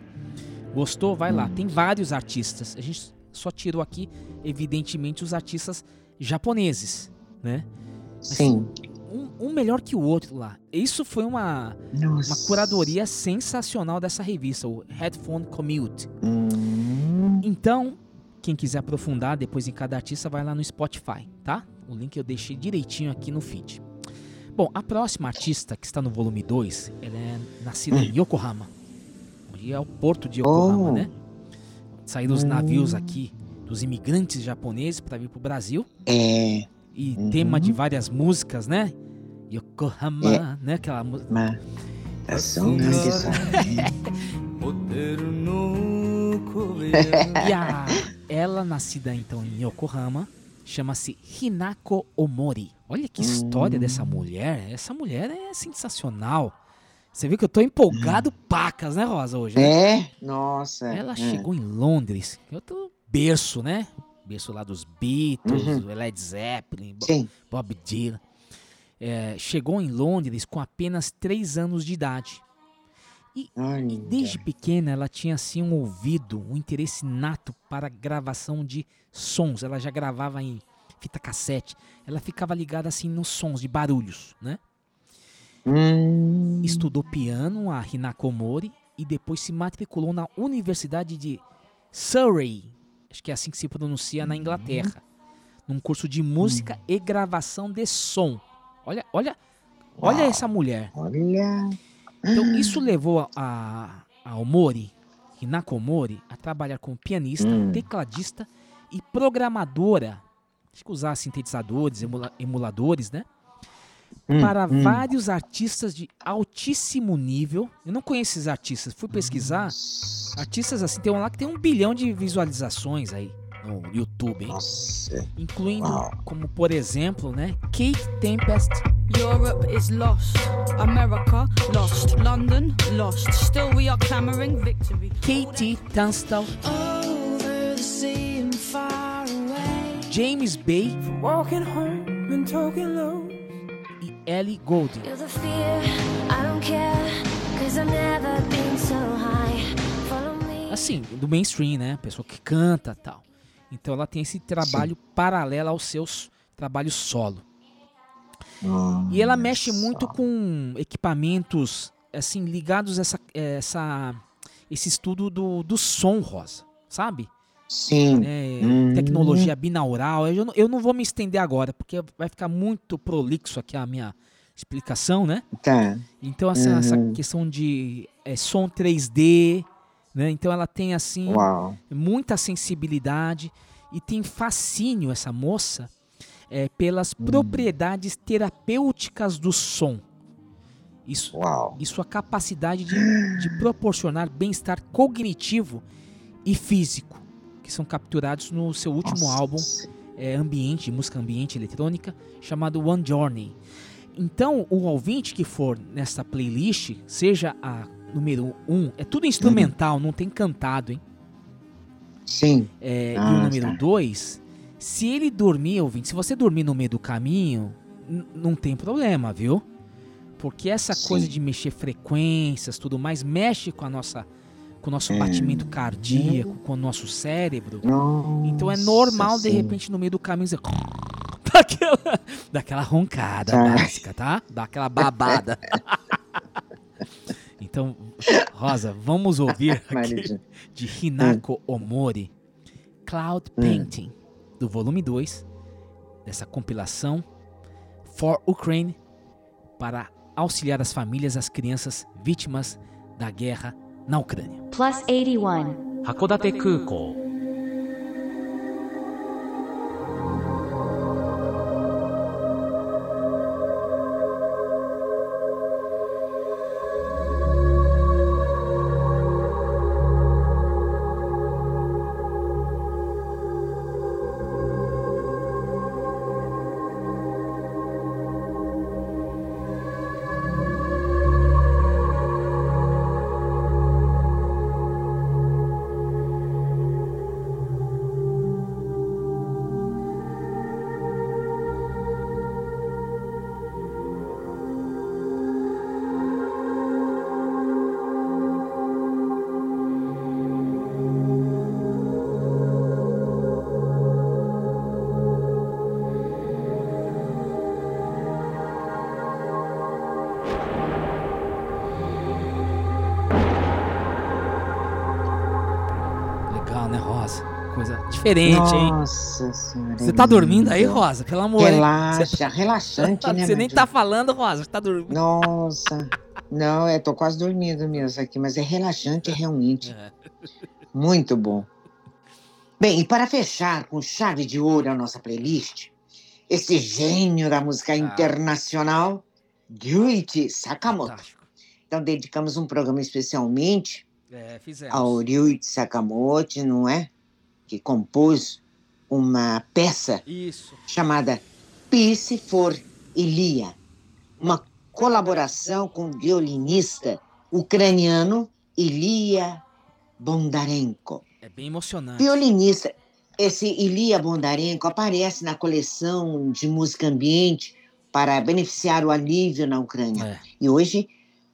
Gostou? Vai lá. Tem vários artistas. A gente só tirou aqui, evidentemente, os artistas japoneses, né? Sim. Um, um melhor que o outro lá. Isso foi uma, Nossa. uma curadoria sensacional dessa revista, o Headphone Commute. Hum. Então, quem quiser aprofundar depois em cada artista, vai lá no Spotify, tá? O link eu deixei direitinho aqui no feed. Bom, a próxima artista que está no volume 2, ela é nascida em Yokohama. Onde é o porto de Yokohama, Oh. né? Saíram os navios aqui dos imigrantes japoneses para vir pro Brasil. É. E Uhum. tema de várias músicas, né? Yokohama, né? Aquela música. Mas. Tá. E a, ela, nascida então em Yokohama, chama-se Hinako Omori. Olha que história Hum. dessa mulher. Essa mulher é sensacional. Você viu que eu tô empolgado pacas, né, Rosa, hoje? né? Hum. É? Nossa. Ela é. chegou em Londres. Eu tô berço, né? Berço lá dos Beatles, Uhum. Led Zeppelin, Sim. Bob Dylan. É, chegou em Londres com apenas 3 anos de idade. Olha. E desde pequena ela tinha assim um ouvido, um interesse nato para gravação de sons. Ela já gravava em fita cassete. Ela ficava ligada assim nos sons de barulhos, né? Hum, Estudou piano a Hinakomori e depois se matriculou na Universidade de Surrey, acho que é assim que se pronuncia na Inglaterra, num curso de música e gravação de som. Olha, olha, olha Uau. essa mulher. olha. Então isso levou a, a, a Omori, Hinakomori, a trabalhar como pianista, Hum. tecladista e programadora. Acho que usar sintetizadores, emula- emuladores, né? Hum, para hum. vários artistas de altíssimo nível. Eu não conheço esses artistas, fui pesquisar. Artistas assim, tem um lá que tem um bilhão de visualizações aí no YouTube, hein? Nossa. Incluindo, Uau. como por exemplo, né? Kate Tempest, Europe is lost. America lost. London lost. Still we are clamoring victory. Katie Tunstall, Over the sea and far away. James Bay Walking home and talking low. e Ellie Goulding. Feel the fear, I don't care, cause I've never been so high. Follow me. Assim, do mainstream, né? Pessoa que canta tal. Então ela tem esse trabalho paralelo aos seus trabalhos solo. E ela mexe muito com equipamentos assim ligados a essa, essa esse estudo do, do som rosa, sabe? Sim. É, Hum. Tecnologia binaural. Eu não, eu não vou me estender agora porque vai ficar muito prolixo aqui a minha explicação, né? Tá. Então essa, essa Uhum. questão de é, som 3D, né? Então ela tem assim Uau. muita sensibilidade e tem fascínio essa moça é, pelas Hum. propriedades terapêuticas do som. Isso, Uau. e sua capacidade de, de proporcionar bem-estar cognitivo e físico, que são capturados no seu último Nossa. álbum é, ambiente, música ambiente eletrônica, chamado One Journey. Então, o ouvinte que for nessa playlist, seja a número 1, um, é tudo instrumental, não tem cantado, hein? Sim. É, e Ah, o número tá. 2, se ele dormir, ouvinte, se você dormir no meio do caminho, não tem problema, viu? Porque essa Sim. coisa de mexer frequências, tudo mais, mexe com a nossa com o nosso É. batimento cardíaco, com o nosso cérebro. Nossa, Então é normal, de sim. repente, no meio do caminho, você... daquela, daquela roncada Tá. básica, tá? Daquela babada. então, Rosa, vamos ouvir aqui de Hinako Omori, Cloud Hum. Painting, do volume 2, dessa compilação For Ukraine, para auxiliar as famílias, as crianças vítimas da guerra na Ucrânia. Plus 81. 函館 Diferente, hein? Nossa senhora. Você tá dormindo aí. Rosa? Pelo amor? Relaxa, relaxante, né? Você nem tá falando, Rosa. Você tá dormindo. Nossa. Não, eu tô quase dormindo mesmo aqui, mas é relaxante realmente. É. Muito bom. Bem, e para fechar com chave de ouro a nossa playlist, esse gênio da música internacional, Ryuichi Sakamoto. Fantástico. Então, dedicamos um programa especialmente É, ao Ryuichi Sakamoto, não é? Que compôs uma peça Isso. chamada Peace for Ilia, uma colaboração com o violinista ucraniano Ilia Bondarenko. É bem emocionante. Violinista, esse Ilia Bondarenko aparece na coleção de música ambiente para beneficiar o alívio na Ucrânia. É. E hoje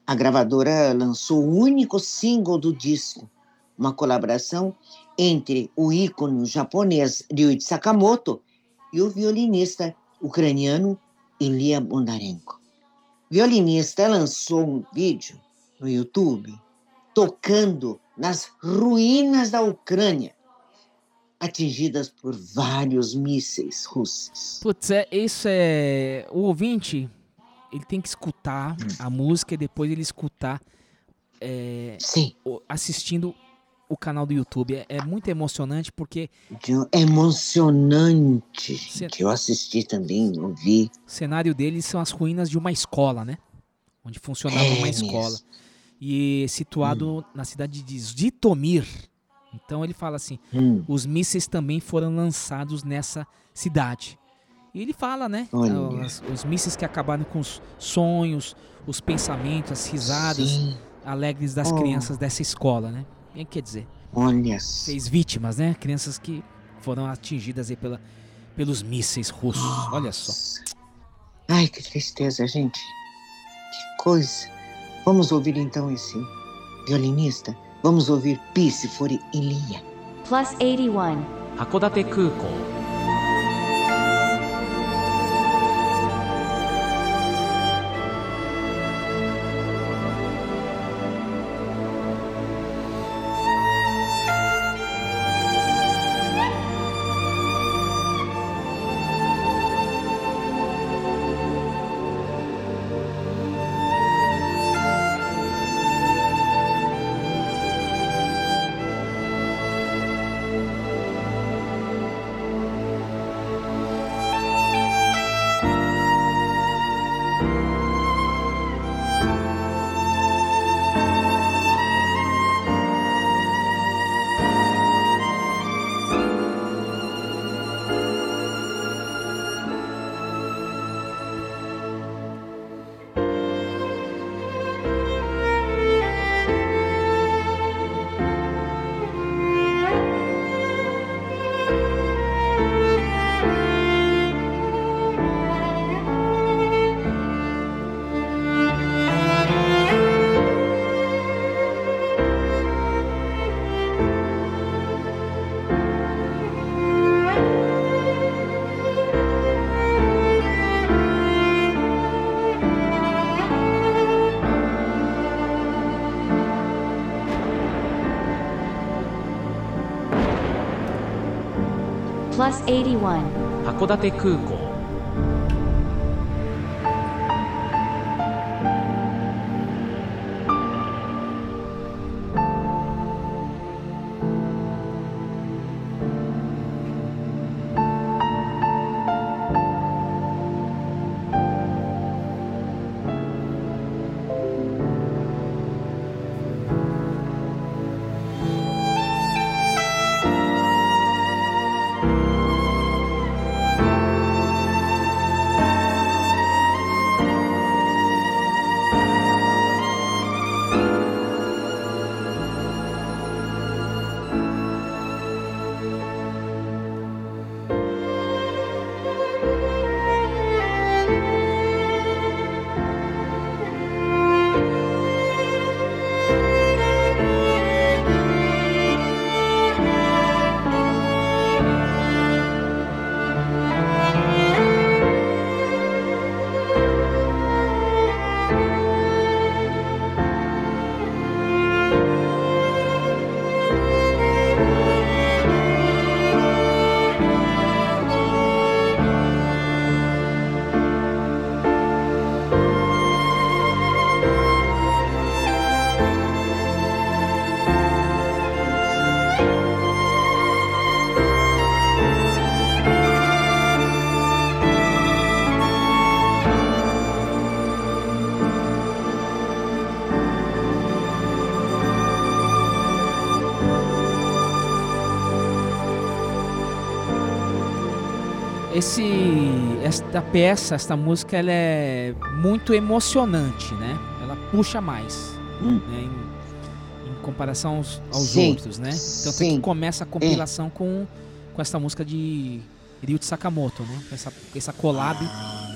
a gravadora lançou o único single do disco, uma colaboração entre o ícone japonês Ryuichi Sakamoto e o violinista ucraniano Ilya Bondarenko. O violinista lançou um vídeo no YouTube tocando nas ruínas da Ucrânia, atingidas por vários mísseis russos. Putz, é, isso é. O ouvinte, ele tem que escutar a música e depois ele escutar é, Sim, assistindo o canal do YouTube. É, é muito emocionante porque emocionante, Cê- gente. Eu assisti também, ouvi. o cenário deles são as ruínas de uma escola, né? Onde funcionava É uma mesmo. escola. E situado na cidade de Zitomir. Então ele fala assim: Hum, os mísseis também foram lançados nessa cidade. E ele fala, né? Os, os mísseis que acabaram com os sonhos, os pensamentos, as risadas sim, alegres das Oh. crianças dessa escola, né? E quer dizer, olha só. fez vítimas, né? Crianças que foram atingidas aí pela, pelos mísseis russos. Olha só. Ai, que tristeza, gente. Que coisa. Vamos ouvir então esse violinista. Vamos ouvir Peace for Ilia. Plus 81. 函館函館空港 Esse, esta peça, esta música, ela é muito emocionante, né? Ela puxa mais, Hum. né? Em, em comparação aos, aos Sim, outros, né? Tanto é que começa a compilação com, com essa música de Ryuichi Sakamoto, né? Com Essa, essa collab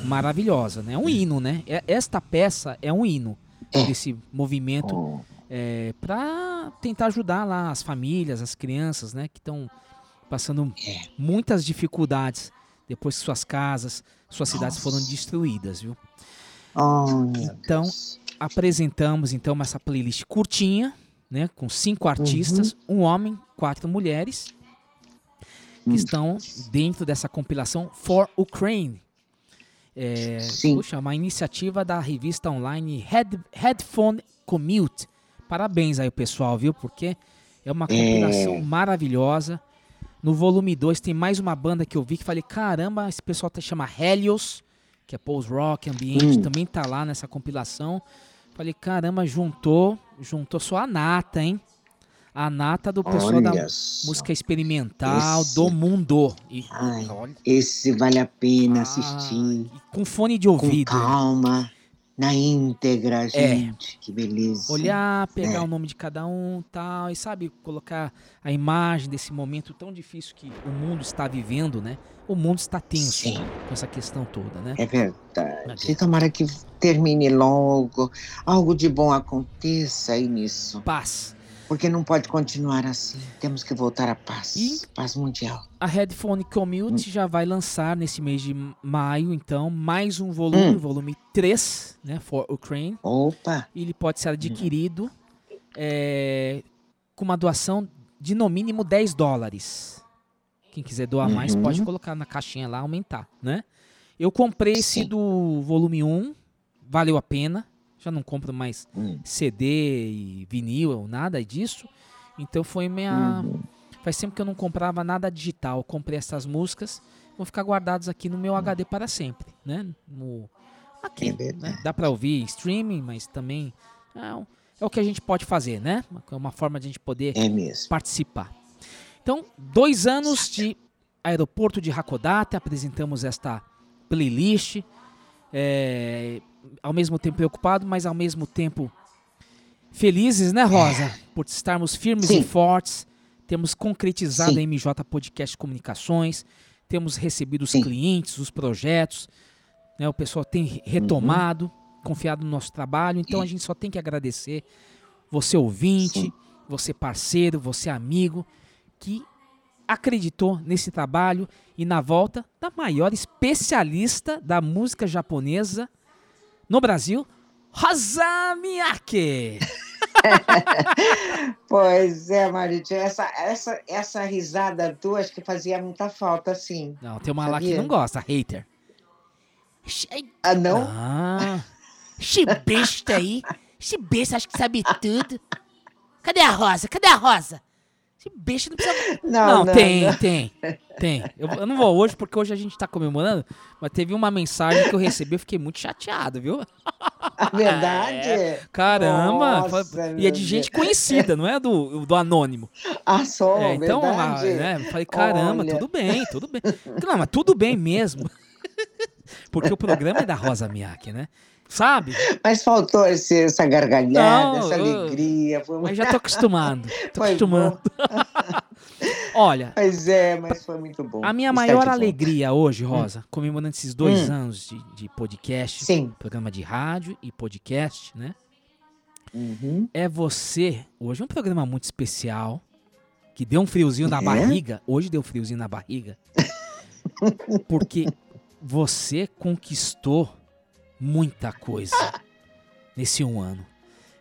maravilhosa, né? É um hino, né? É- Esta peça é um hino. É. desse movimento Oh, para tentar ajudar lá as famílias, as crianças, né, que estão passando É. muitas dificuldades depois que suas casas, suas cidades foram destruídas, viu? oh, Então. Apresentamos então essa playlist curtinha, né, com cinco artistas, Uhum. um homem, quatro mulheres, que Hum. estão dentro dessa compilação For Ukraine. É, puxa, uma iniciativa da revista online Head, Headphone Commute. Parabéns aí, pessoal, viu? Porque é uma compilação É. maravilhosa. No volume 2 tem mais uma banda que eu vi que falei, caramba, esse pessoal tá chama Helios, que é post-rock, ambiente, Hum. também tá lá nessa compilação. Falei, caramba, juntou, juntou só a nata, hein? A nata do pessoal da Olha só. música experimental Esse- do mundo. E, Ai, olha, Esse vale a pena ah, assistir. com fone de Com ouvido. calma, na íntegra, gente. Que beleza. É. Olhar, pegar É. o nome de cada um tal, e sabe, colocar a imagem desse momento tão difícil que o mundo está vivendo, né? O mundo está tenso Sim. com essa questão toda, né? É verdade. Aqui. Tomara que termine logo. Algo de bom aconteça aí nisso. Paz. Porque não pode continuar assim. Temos que voltar à paz. E- Paz mundial. A Headphone Commute Hum. já vai lançar nesse mês de maio, então, mais um volume, Hum. volume 3, né? For Ukraine. Opa! Ele pode ser adquirido é, com uma doação de no mínimo 10 dólares. Quem quiser doar mais Uhum. pode colocar na caixinha lá, aumentar, né? Eu comprei esse Sim. do volume 1, valeu a pena. Já não compro mais Hum. CD e vinil ou nada disso. Então foi minha. Uhum. Faz tempo que eu não comprava nada digital. Eu comprei essas músicas, vão ficar guardadas aqui no meu HD para sempre, né? No, aqui, né? Dá para ouvir streaming, mas também é, o- é o que a gente pode fazer, né? É uma forma de a gente poder É participar. Então, dois anos de aeroporto de Hakodate, apresentamos esta playlist. É, ao mesmo tempo preocupado, mas ao mesmo tempo felizes, né, Rosa? Por estarmos firmes Sim. e fortes. Temos concretizado Sim. a MJ Podcast Comunicações. Temos recebido os Sim. clientes, os projetos. né, o pessoal tem retomado, confiado no nosso trabalho. Então a gente só tem que agradecer você ouvinte, você parceiro, você amigo, que acreditou nesse trabalho e na volta da maior especialista da música japonesa no Brasil, Rosa Miyake. Pois é, Maritinha, essa, essa, essa risada tua acho que fazia muita falta, sim. Não, tem uma lá que Sabia? não gosta, hater. Ah, não? Ah, esse besta aí, esse besta acha que sabe tudo. Cadê a Rosa? Cadê a Rosa? Esse besta não precisa... Não, Não, tem, não. tem, tem. Eu, eu não vou hoje porque hoje a gente tá comemorando, mas teve uma mensagem que eu recebi, eu fiquei muito chateado, viu? A verdade? É. Caramba! Nossa, e é de gente Deus. conhecida, não é do, do anônimo. Ah, só, É, então, ah, verdade? né, falei, caramba, Olha. tudo bem, tudo bem. Não, mas tudo bem mesmo. Porque o programa é da Rosa Miyake, né? Sabe? Mas faltou esse, essa gargalhada, Não, essa alegria. Foi Mas já tô acostumando. Tô acostumando. Olha, Pois é, mas foi muito bom. a minha maior alegria hoje, Rosa, comemorando esses dois Hum. anos de, de podcast, Sim. programa de rádio e podcast, né? Uhum. É você. Hoje é um programa muito especial. Que deu um friozinho na É? barriga. Hoje deu friozinho na barriga. Porque você conquistou muita coisa nesse um ano.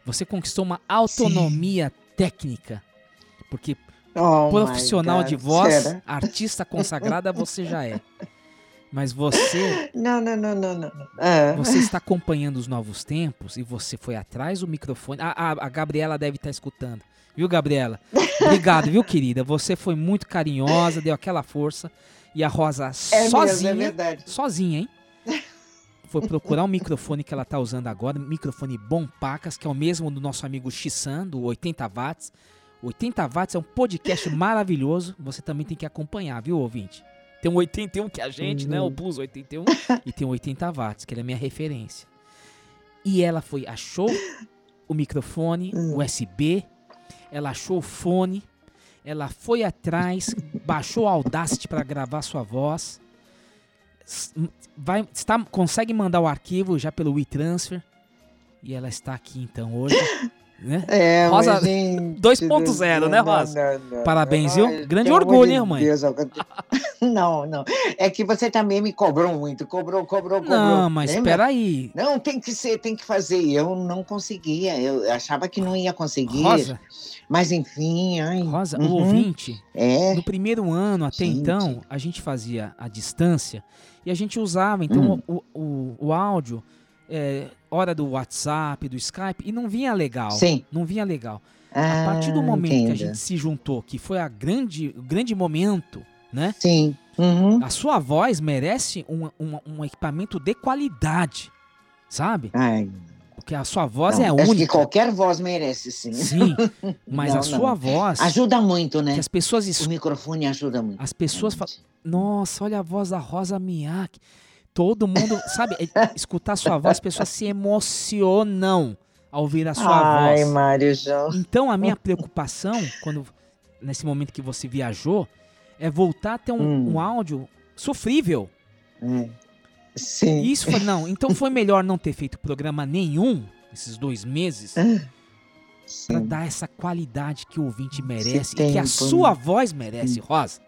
Você conquistou uma autonomia técnica. Porque Oh, profissional de voz, será? artista consagrada, você já é. Mas você, Não, não, não, não, não. Ah. você está acompanhando os novos tempos e você foi atrás do microfone. A, a, a Gabriela deve estar escutando. Viu, Gabriela? Obrigado, viu, querida? Você foi muito carinhosa, deu aquela força. E a Rosa É mesmo, sozinha, é verdade. sozinha, hein? Foi procurar o microfone que ela tá usando agora, microfone Bom Pacas, que é o mesmo do nosso amigo Xissan, do 80 watts. 80 watts é um podcast maravilhoso, você também tem que acompanhar, viu, ouvinte? Tem um 81 que é a gente, né, o Uhum. Plus 81, e tem um 80 watts, que ele é a minha referência. E ela foi, achou o microfone Hum. USB, ela achou o fone, ela foi atrás, baixou o Audacity para gravar sua voz, vai, está, consegue mandar o arquivo já pelo WeTransfer. E ela está aqui então hoje. Né? É, Rosa mas, gente 2.0, do né, Rosa? não, não, Parabéns, não. viu? Grande orgulho, hein, mãe? Deus, eu- Não, não. É que você também me cobrou muito. Cobrou, cobrou, cobrou. Não, mas Lembra? espera aí. Não, tem que ser, tem que fazer. Eu não conseguia. Eu achava que não ia conseguir. Rosa, Mas enfim, ai. Rosa, o uhum, ouvinte, É. no primeiro ano até Gente. então, a gente fazia a distância e a gente usava então Hum. o, o, o áudio, é, hora do WhatsApp, do Skype, e não vinha legal. Sim. Não vinha legal. Ah, A partir do momento que a entendo. gente se juntou, que foi a grande, o grande momento, né? Sim. Uhum. A sua voz merece um, um, um equipamento de qualidade, sabe? Ai, Porque a sua voz não, é acho que única. qualquer voz merece, sim. Sim, mas Não, a não. sua voz, Ajuda muito, né? as pessoas O escutam, microfone ajuda muito. as pessoas falam, realmente. nossa, olha a voz da Rosa Miyake. Todo mundo, sabe, é- escutar a sua voz, as pessoas se emocionam ao ouvir a sua Ai, voz. Mário João. Então a minha preocupação, quando nesse momento que você viajou, é voltar a ter um, Hum. um áudio sofrível. É. Sim. E isso foi, não, então foi melhor não ter feito programa nenhum esses dois meses pra sim. dar essa qualidade que o ouvinte merece e tempo, que a né? sua voz merece, Rosa.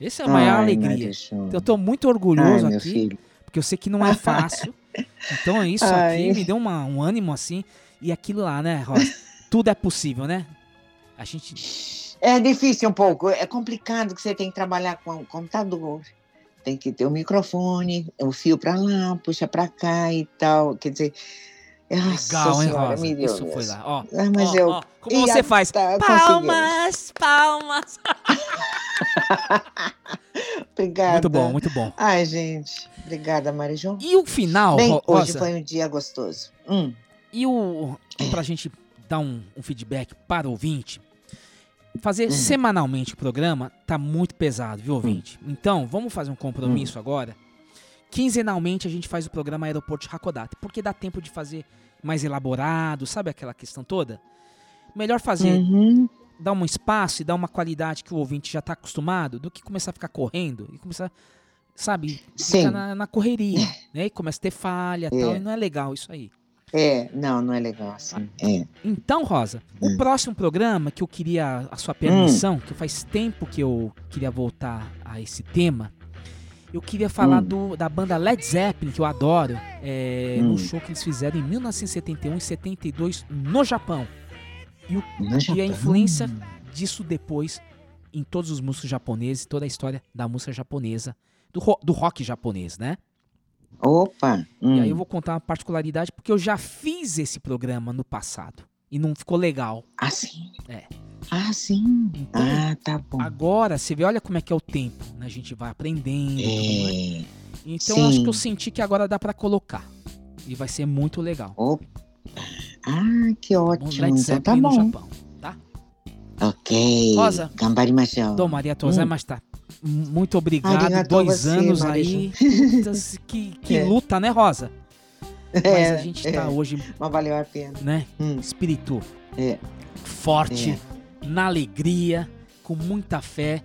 Essa é a maior Ai, alegria. Eu tô muito orgulhoso Ai, aqui. Porque eu sei que não é fácil. Então isso Ai. aqui me deu uma- um ânimo assim. E aquilo lá, né, Rosa? Tudo é possível, né? A gente. É difícil um pouco. É complicado que você tem que trabalhar com o computador. Tem que ter o microfone, o fio para lá, puxa para cá e tal. Quer dizer. nossa Legal, hein, senhora, Rosa? me deu Isso foi mesmo. lá. Ó, Ah, mas ó, eu. ó, como E você a- faz? tá, palmas, palmas. Obrigada. Muito bom, muito bom. Ai, gente. Obrigada, Marijão. E o final, Bem, hoje Rosa, foi um dia gostoso. Hum, e o pra gente dar um, um feedback para o ouvinte, fazer Hum. semanalmente o programa tá muito pesado, viu, ouvinte? Então, vamos fazer um Hum. compromisso agora. Quinzenalmente a gente faz o programa Aeroporto de Hakodate, porque dá tempo de fazer mais elaborado, sabe aquela questão toda? Melhor fazer uhum. Dar um espaço e dar uma qualidade que o ouvinte já está acostumado do que começar a ficar correndo e começar, sabe, ficar na, na correria, né? E começa a ter falha e É. tal, e não é legal isso aí. É, não, não é legal assim. É. Então, Rosa, o Hum. próximo programa que eu queria a sua permissão, que faz tempo que eu queria voltar a esse tema, eu queria falar Hum. do, da banda Led Zeppelin, que eu adoro, é, no Hum. show que eles fizeram em 1971 e 72 no Japão. No E a influência disso depois em todos os músicos japoneses, toda a história da música japonesa, do, ro- do rock japonês, né? Opa! hum. E aí eu vou contar uma particularidade, porque eu já fiz esse programa no passado e não ficou legal. Ah, sim? É. Ah, sim. Então, Ah, tá bom. agora, você vê, olha como é que é o tempo, né? A gente vai aprendendo. É. Então eu acho sim. que eu senti que agora dá pra colocar. E vai ser muito legal. Opa! Ah, que ótimo. Então tá bom. Japão, tá? Ok. Rosa. Gambarimashou. Dom Maria Tosé, Hum. mas tá. Muito obrigado. Arigatou Dois você, anos aí. Que que É. luta, né, Rosa? Mas É, a gente é. tá hoje, Mas valeu a pena. né? Hum. Espírito É. forte, na alegria, com muita fé.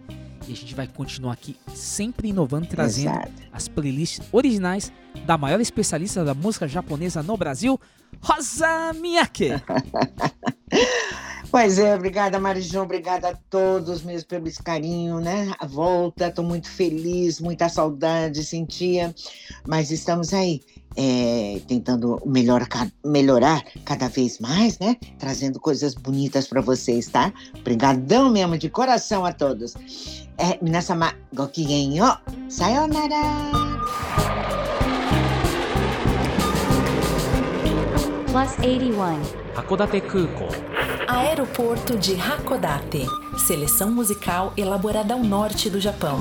E a gente vai continuar aqui sempre inovando, trazendo Exato. as playlists originais da maior especialista da música japonesa no Brasil, Rosa Miyake. Pois é, obrigada, Marijão, obrigada a todos mesmo pelo esse carinho, né? A volta, estou muito feliz, muita saudade sentia, mas estamos aí, é, tentando melhor, melhorar cada vez mais, né? Trazendo coisas bonitas para vocês, tá? Obrigadão mesmo, de coração a todos. É, minasama, gokigen yo, sayonara! plus 81. Hakodate Kuko. Aeroporto de Hakodate. Seleção musical elaborada ao norte do Japão.